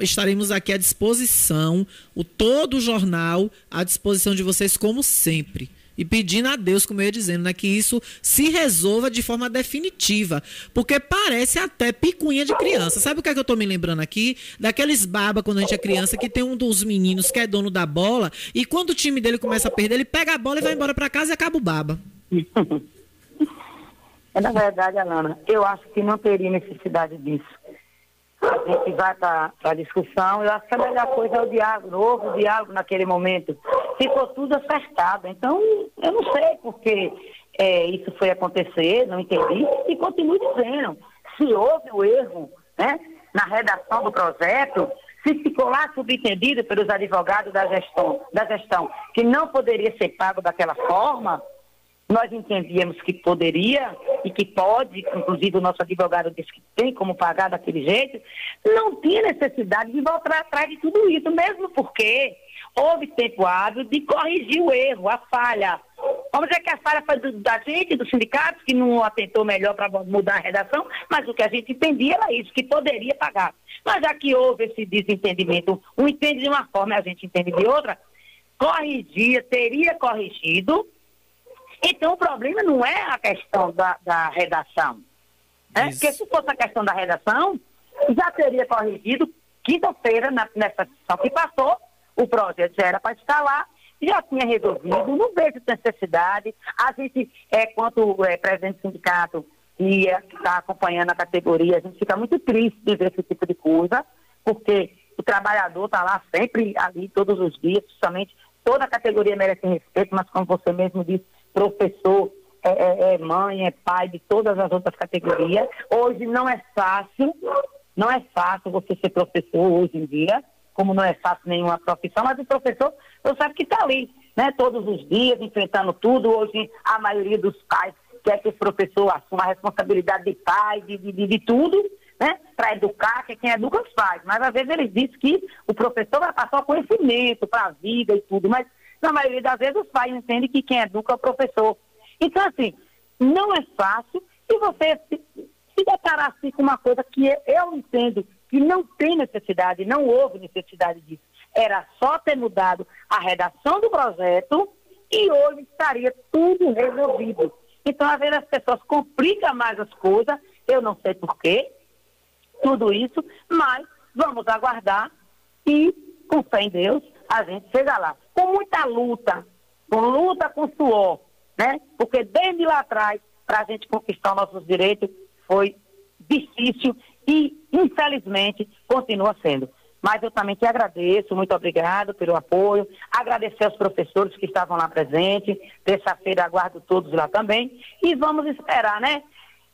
estaremos aqui à disposição, o todo o jornal à disposição de vocês, como sempre e pedindo a Deus, como eu ia dizendo, né, que isso se resolva de forma definitiva. Porque parece até picuinha de criança. Sabe o que, é que eu estou me lembrando aqui? Daqueles baba quando a gente é criança, que tem um dos meninos que é dono da bola, e quando o time dele começa a perder, ele pega a bola e vai embora para casa e acaba o baba. É, na verdade, Alana, eu acho que não teria necessidade disso a gente vai para a discussão. Eu acho que a melhor coisa é o diálogo, houve o diálogo naquele momento. Ficou tudo acertado. Então, eu não sei porque é, isso foi acontecer, não entendi. E continuo dizendo, se houve o erro né, na redação do projeto, se ficou lá subentendido pelos advogados da gestão, da gestão que não poderia ser pago daquela forma, nós entendíamos que poderia e que pode, inclusive o nosso advogado disse que tem como pagar daquele jeito, não tinha necessidade de voltar atrás de tudo isso, mesmo porque houve tempo hábil de corrigir o erro, a falha. Vamos dizer que a falha foi da gente, dos sindicatos, que não atentou melhor para mudar a redação, mas o que a gente entendia era isso, que poderia pagar. Mas já que houve esse desentendimento, um entende de uma forma e a gente entende de outra, corrigia, teria corrigido. Então o problema não é a questão da, da redação. Né? Porque se fosse a questão da redação, já teria corrigido quinta-feira, nessa sessão que passou, o projeto já era para estar lá, já tinha resolvido, não vejo necessidade. A gente, é, quanto é, presidente do sindicato e está acompanhando a categoria, a gente fica muito triste de ver esse tipo de coisa, porque o trabalhador está lá sempre ali, todos os dias, justamente toda a categoria merece respeito, mas como você mesmo disse, professor, é, é, é mãe, é pai de todas as outras categorias. Hoje não é fácil, não é fácil você ser professor hoje em dia, como não é fácil nenhuma profissão, mas o professor, você sabe que está ali, né? Todos os dias, enfrentando tudo. Hoje, a maioria dos pais quer que o professor assuma a responsabilidade de pai, de, de, de, tudo, né? Para educar, que quem educa os pais. Mas às vezes eles dizem que o professor vai passar o conhecimento para a vida e tudo, mas na maioria das vezes os pais entendem que quem educa é o professor. Então, assim, não é fácil e você se, se deparar assim com uma coisa que eu entendo que não tem necessidade, não houve necessidade disso. Era só ter mudado a redação do projeto e hoje estaria tudo resolvido. Então, às vezes, as pessoas complicam mais as coisas, eu não sei porquê, tudo isso, mas vamos aguardar e, com fé em Deus, a gente chega lá. Com muita luta, com luta com suor, né? Porque desde lá atrás, para a gente conquistar nossos direitos, foi difícil e, infelizmente, continua sendo. Mas eu também te agradeço, muito obrigado pelo apoio, agradecer aos professores que estavam lá presentes, terça-feira aguardo todos lá também, e vamos esperar, né?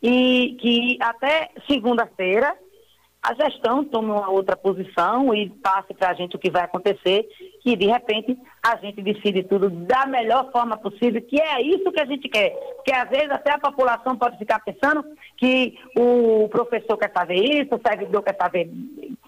E que até segunda-feira a gestão tome uma outra posição e passe para a gente o que vai acontecer, que de repente a gente decide tudo da melhor forma possível, que é isso que a gente quer. Porque às vezes até a população pode ficar pensando que o professor quer fazer isso, o servidor quer fazer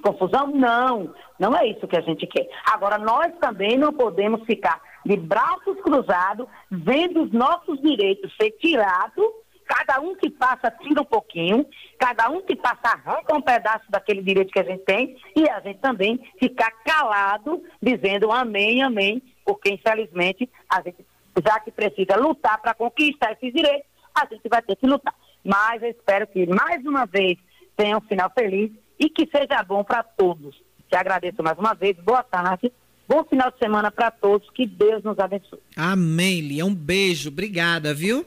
confusão. Não, não é isso que a gente quer. Agora, nós também não podemos ficar de braços cruzados, vendo os nossos direitos ser tirados Cada um que passa tira um pouquinho, cada um que passa arranca um pedaço daquele direito que a gente tem e a gente também ficar calado, dizendo amém, amém, porque infelizmente a gente, já que precisa lutar para conquistar esses direitos, a gente vai ter que lutar. Mas eu espero que mais uma vez tenha um final feliz e que seja bom para todos. Te agradeço mais uma vez, boa tarde. Bom final de semana para todos, que Deus nos abençoe. Amém, Lia. Um beijo, obrigada, viu?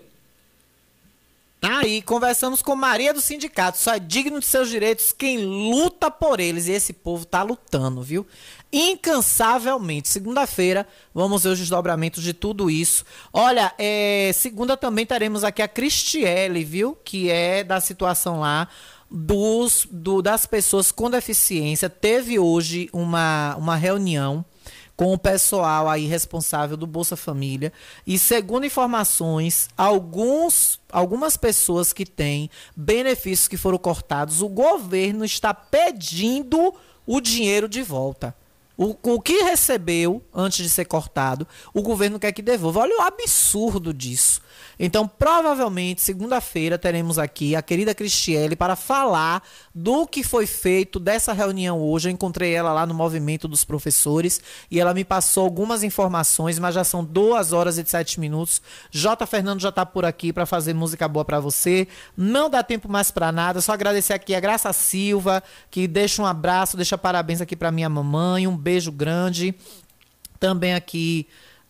Tá aí, conversamos com Maria do Sindicato. Só é digno de seus direitos quem luta por eles. E esse povo tá lutando, viu? Incansavelmente. Segunda-feira, vamos ver os desdobramentos de tudo isso. Olha, é, segunda também teremos aqui a Cristiele, viu? Que é da situação lá dos, do, das pessoas com deficiência. Teve hoje uma, uma reunião com o pessoal aí responsável do Bolsa Família. E segundo informações, alguns, algumas pessoas que têm benefícios que foram cortados, o governo está pedindo o dinheiro de volta. O, o que recebeu antes de ser cortado, o governo quer que devolva. Olha o absurdo disso. Então, provavelmente, segunda-feira, teremos aqui a querida Cristiele para falar do que foi feito dessa reunião hoje. Eu encontrei ela lá no movimento dos professores e ela me passou algumas informações, mas já são duas horas e sete minutos. J. Fernando já está por aqui para fazer música boa para você. Não dá tempo mais para nada, só agradecer aqui a Graça Silva, que deixa um abraço, deixa parabéns aqui para minha mamãe, um beijo grande. Também aqui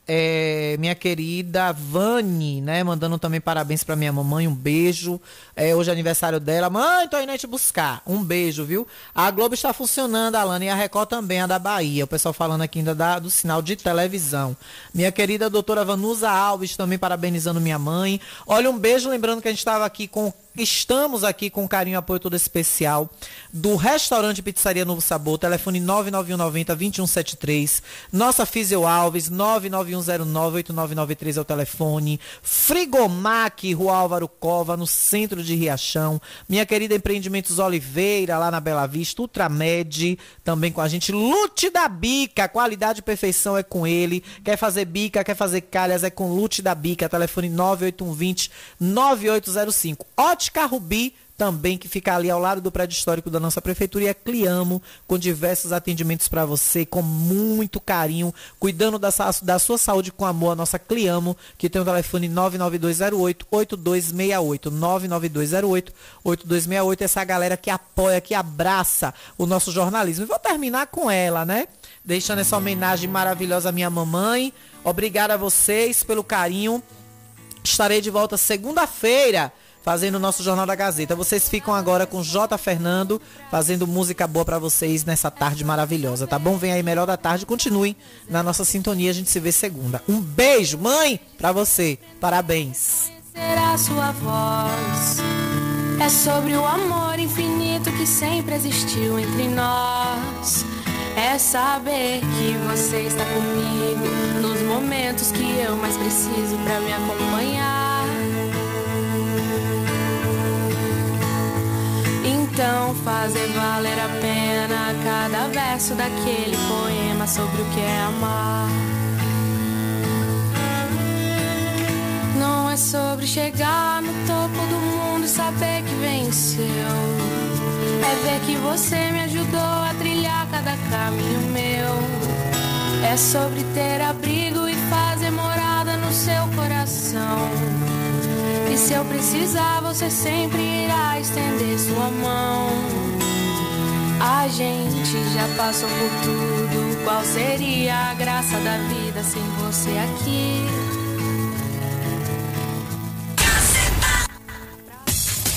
é, minha querida Vani, né? Mandando também parabéns para minha mamãe, um beijo. É, hoje é aniversário dela. Mãe, tô indo aí te buscar. Um beijo, viu? A Globo está funcionando, Alana, e a Record também, a da Bahia. O pessoal falando aqui ainda da, do sinal de televisão. Minha querida doutora Vanusa Alves também parabenizando minha mãe. Olha, um beijo, lembrando que a gente estava aqui com Estamos aqui com carinho e apoio todo especial do Restaurante Pizzaria Novo Sabor, telefone 99190 2173. Nossa Físio Alves, 991098993 é o telefone. Frigomac, Rua Álvaro Cova, no centro de Riachão. Minha querida Empreendimentos Oliveira, lá na Bela Vista. Ultramed, também com a gente. Lute da Bica, qualidade e perfeição é com ele. Quer fazer bica, quer fazer calhas, é com Lute da Bica, telefone 98120 9805. Ótimo Ótica Rubi também que fica ali ao lado do prédio histórico da nossa prefeitura e é Cliamo, com diversos atendimentos para você, com muito carinho, cuidando da, da sua saúde com amor, a nossa Cliamo, que tem o telefone 99208 8268, 99208 8268, essa galera que apoia, que abraça o nosso jornalismo. E vou terminar com ela, né? Deixando essa homenagem maravilhosa à minha mamãe. Obrigada a vocês pelo carinho. Estarei de volta segunda-feira fazendo o nosso Jornal da Gazeta. Vocês ficam agora com J. Fernando, fazendo música boa para vocês nessa tarde maravilhosa, tá bom? Vem aí melhor da tarde, continuem na nossa sintonia, a gente se vê segunda. Um beijo, mãe, para você. Parabéns. Será sua voz. É sobre o amor infinito que sempre existiu entre nós. É saber que você está comigo nos momentos que eu mais preciso para me acompanhar. Então fazer valer a pena cada verso daquele poema sobre o que é amar. Não é sobre chegar no topo do mundo e saber que venceu. É ver que você me ajudou a trilhar cada caminho meu. É sobre ter abrigo e fazer morada no seu coração. E se eu precisar, você sempre irá estender sua mão. A gente já passou por tudo. Qual seria a graça da vida sem você aqui?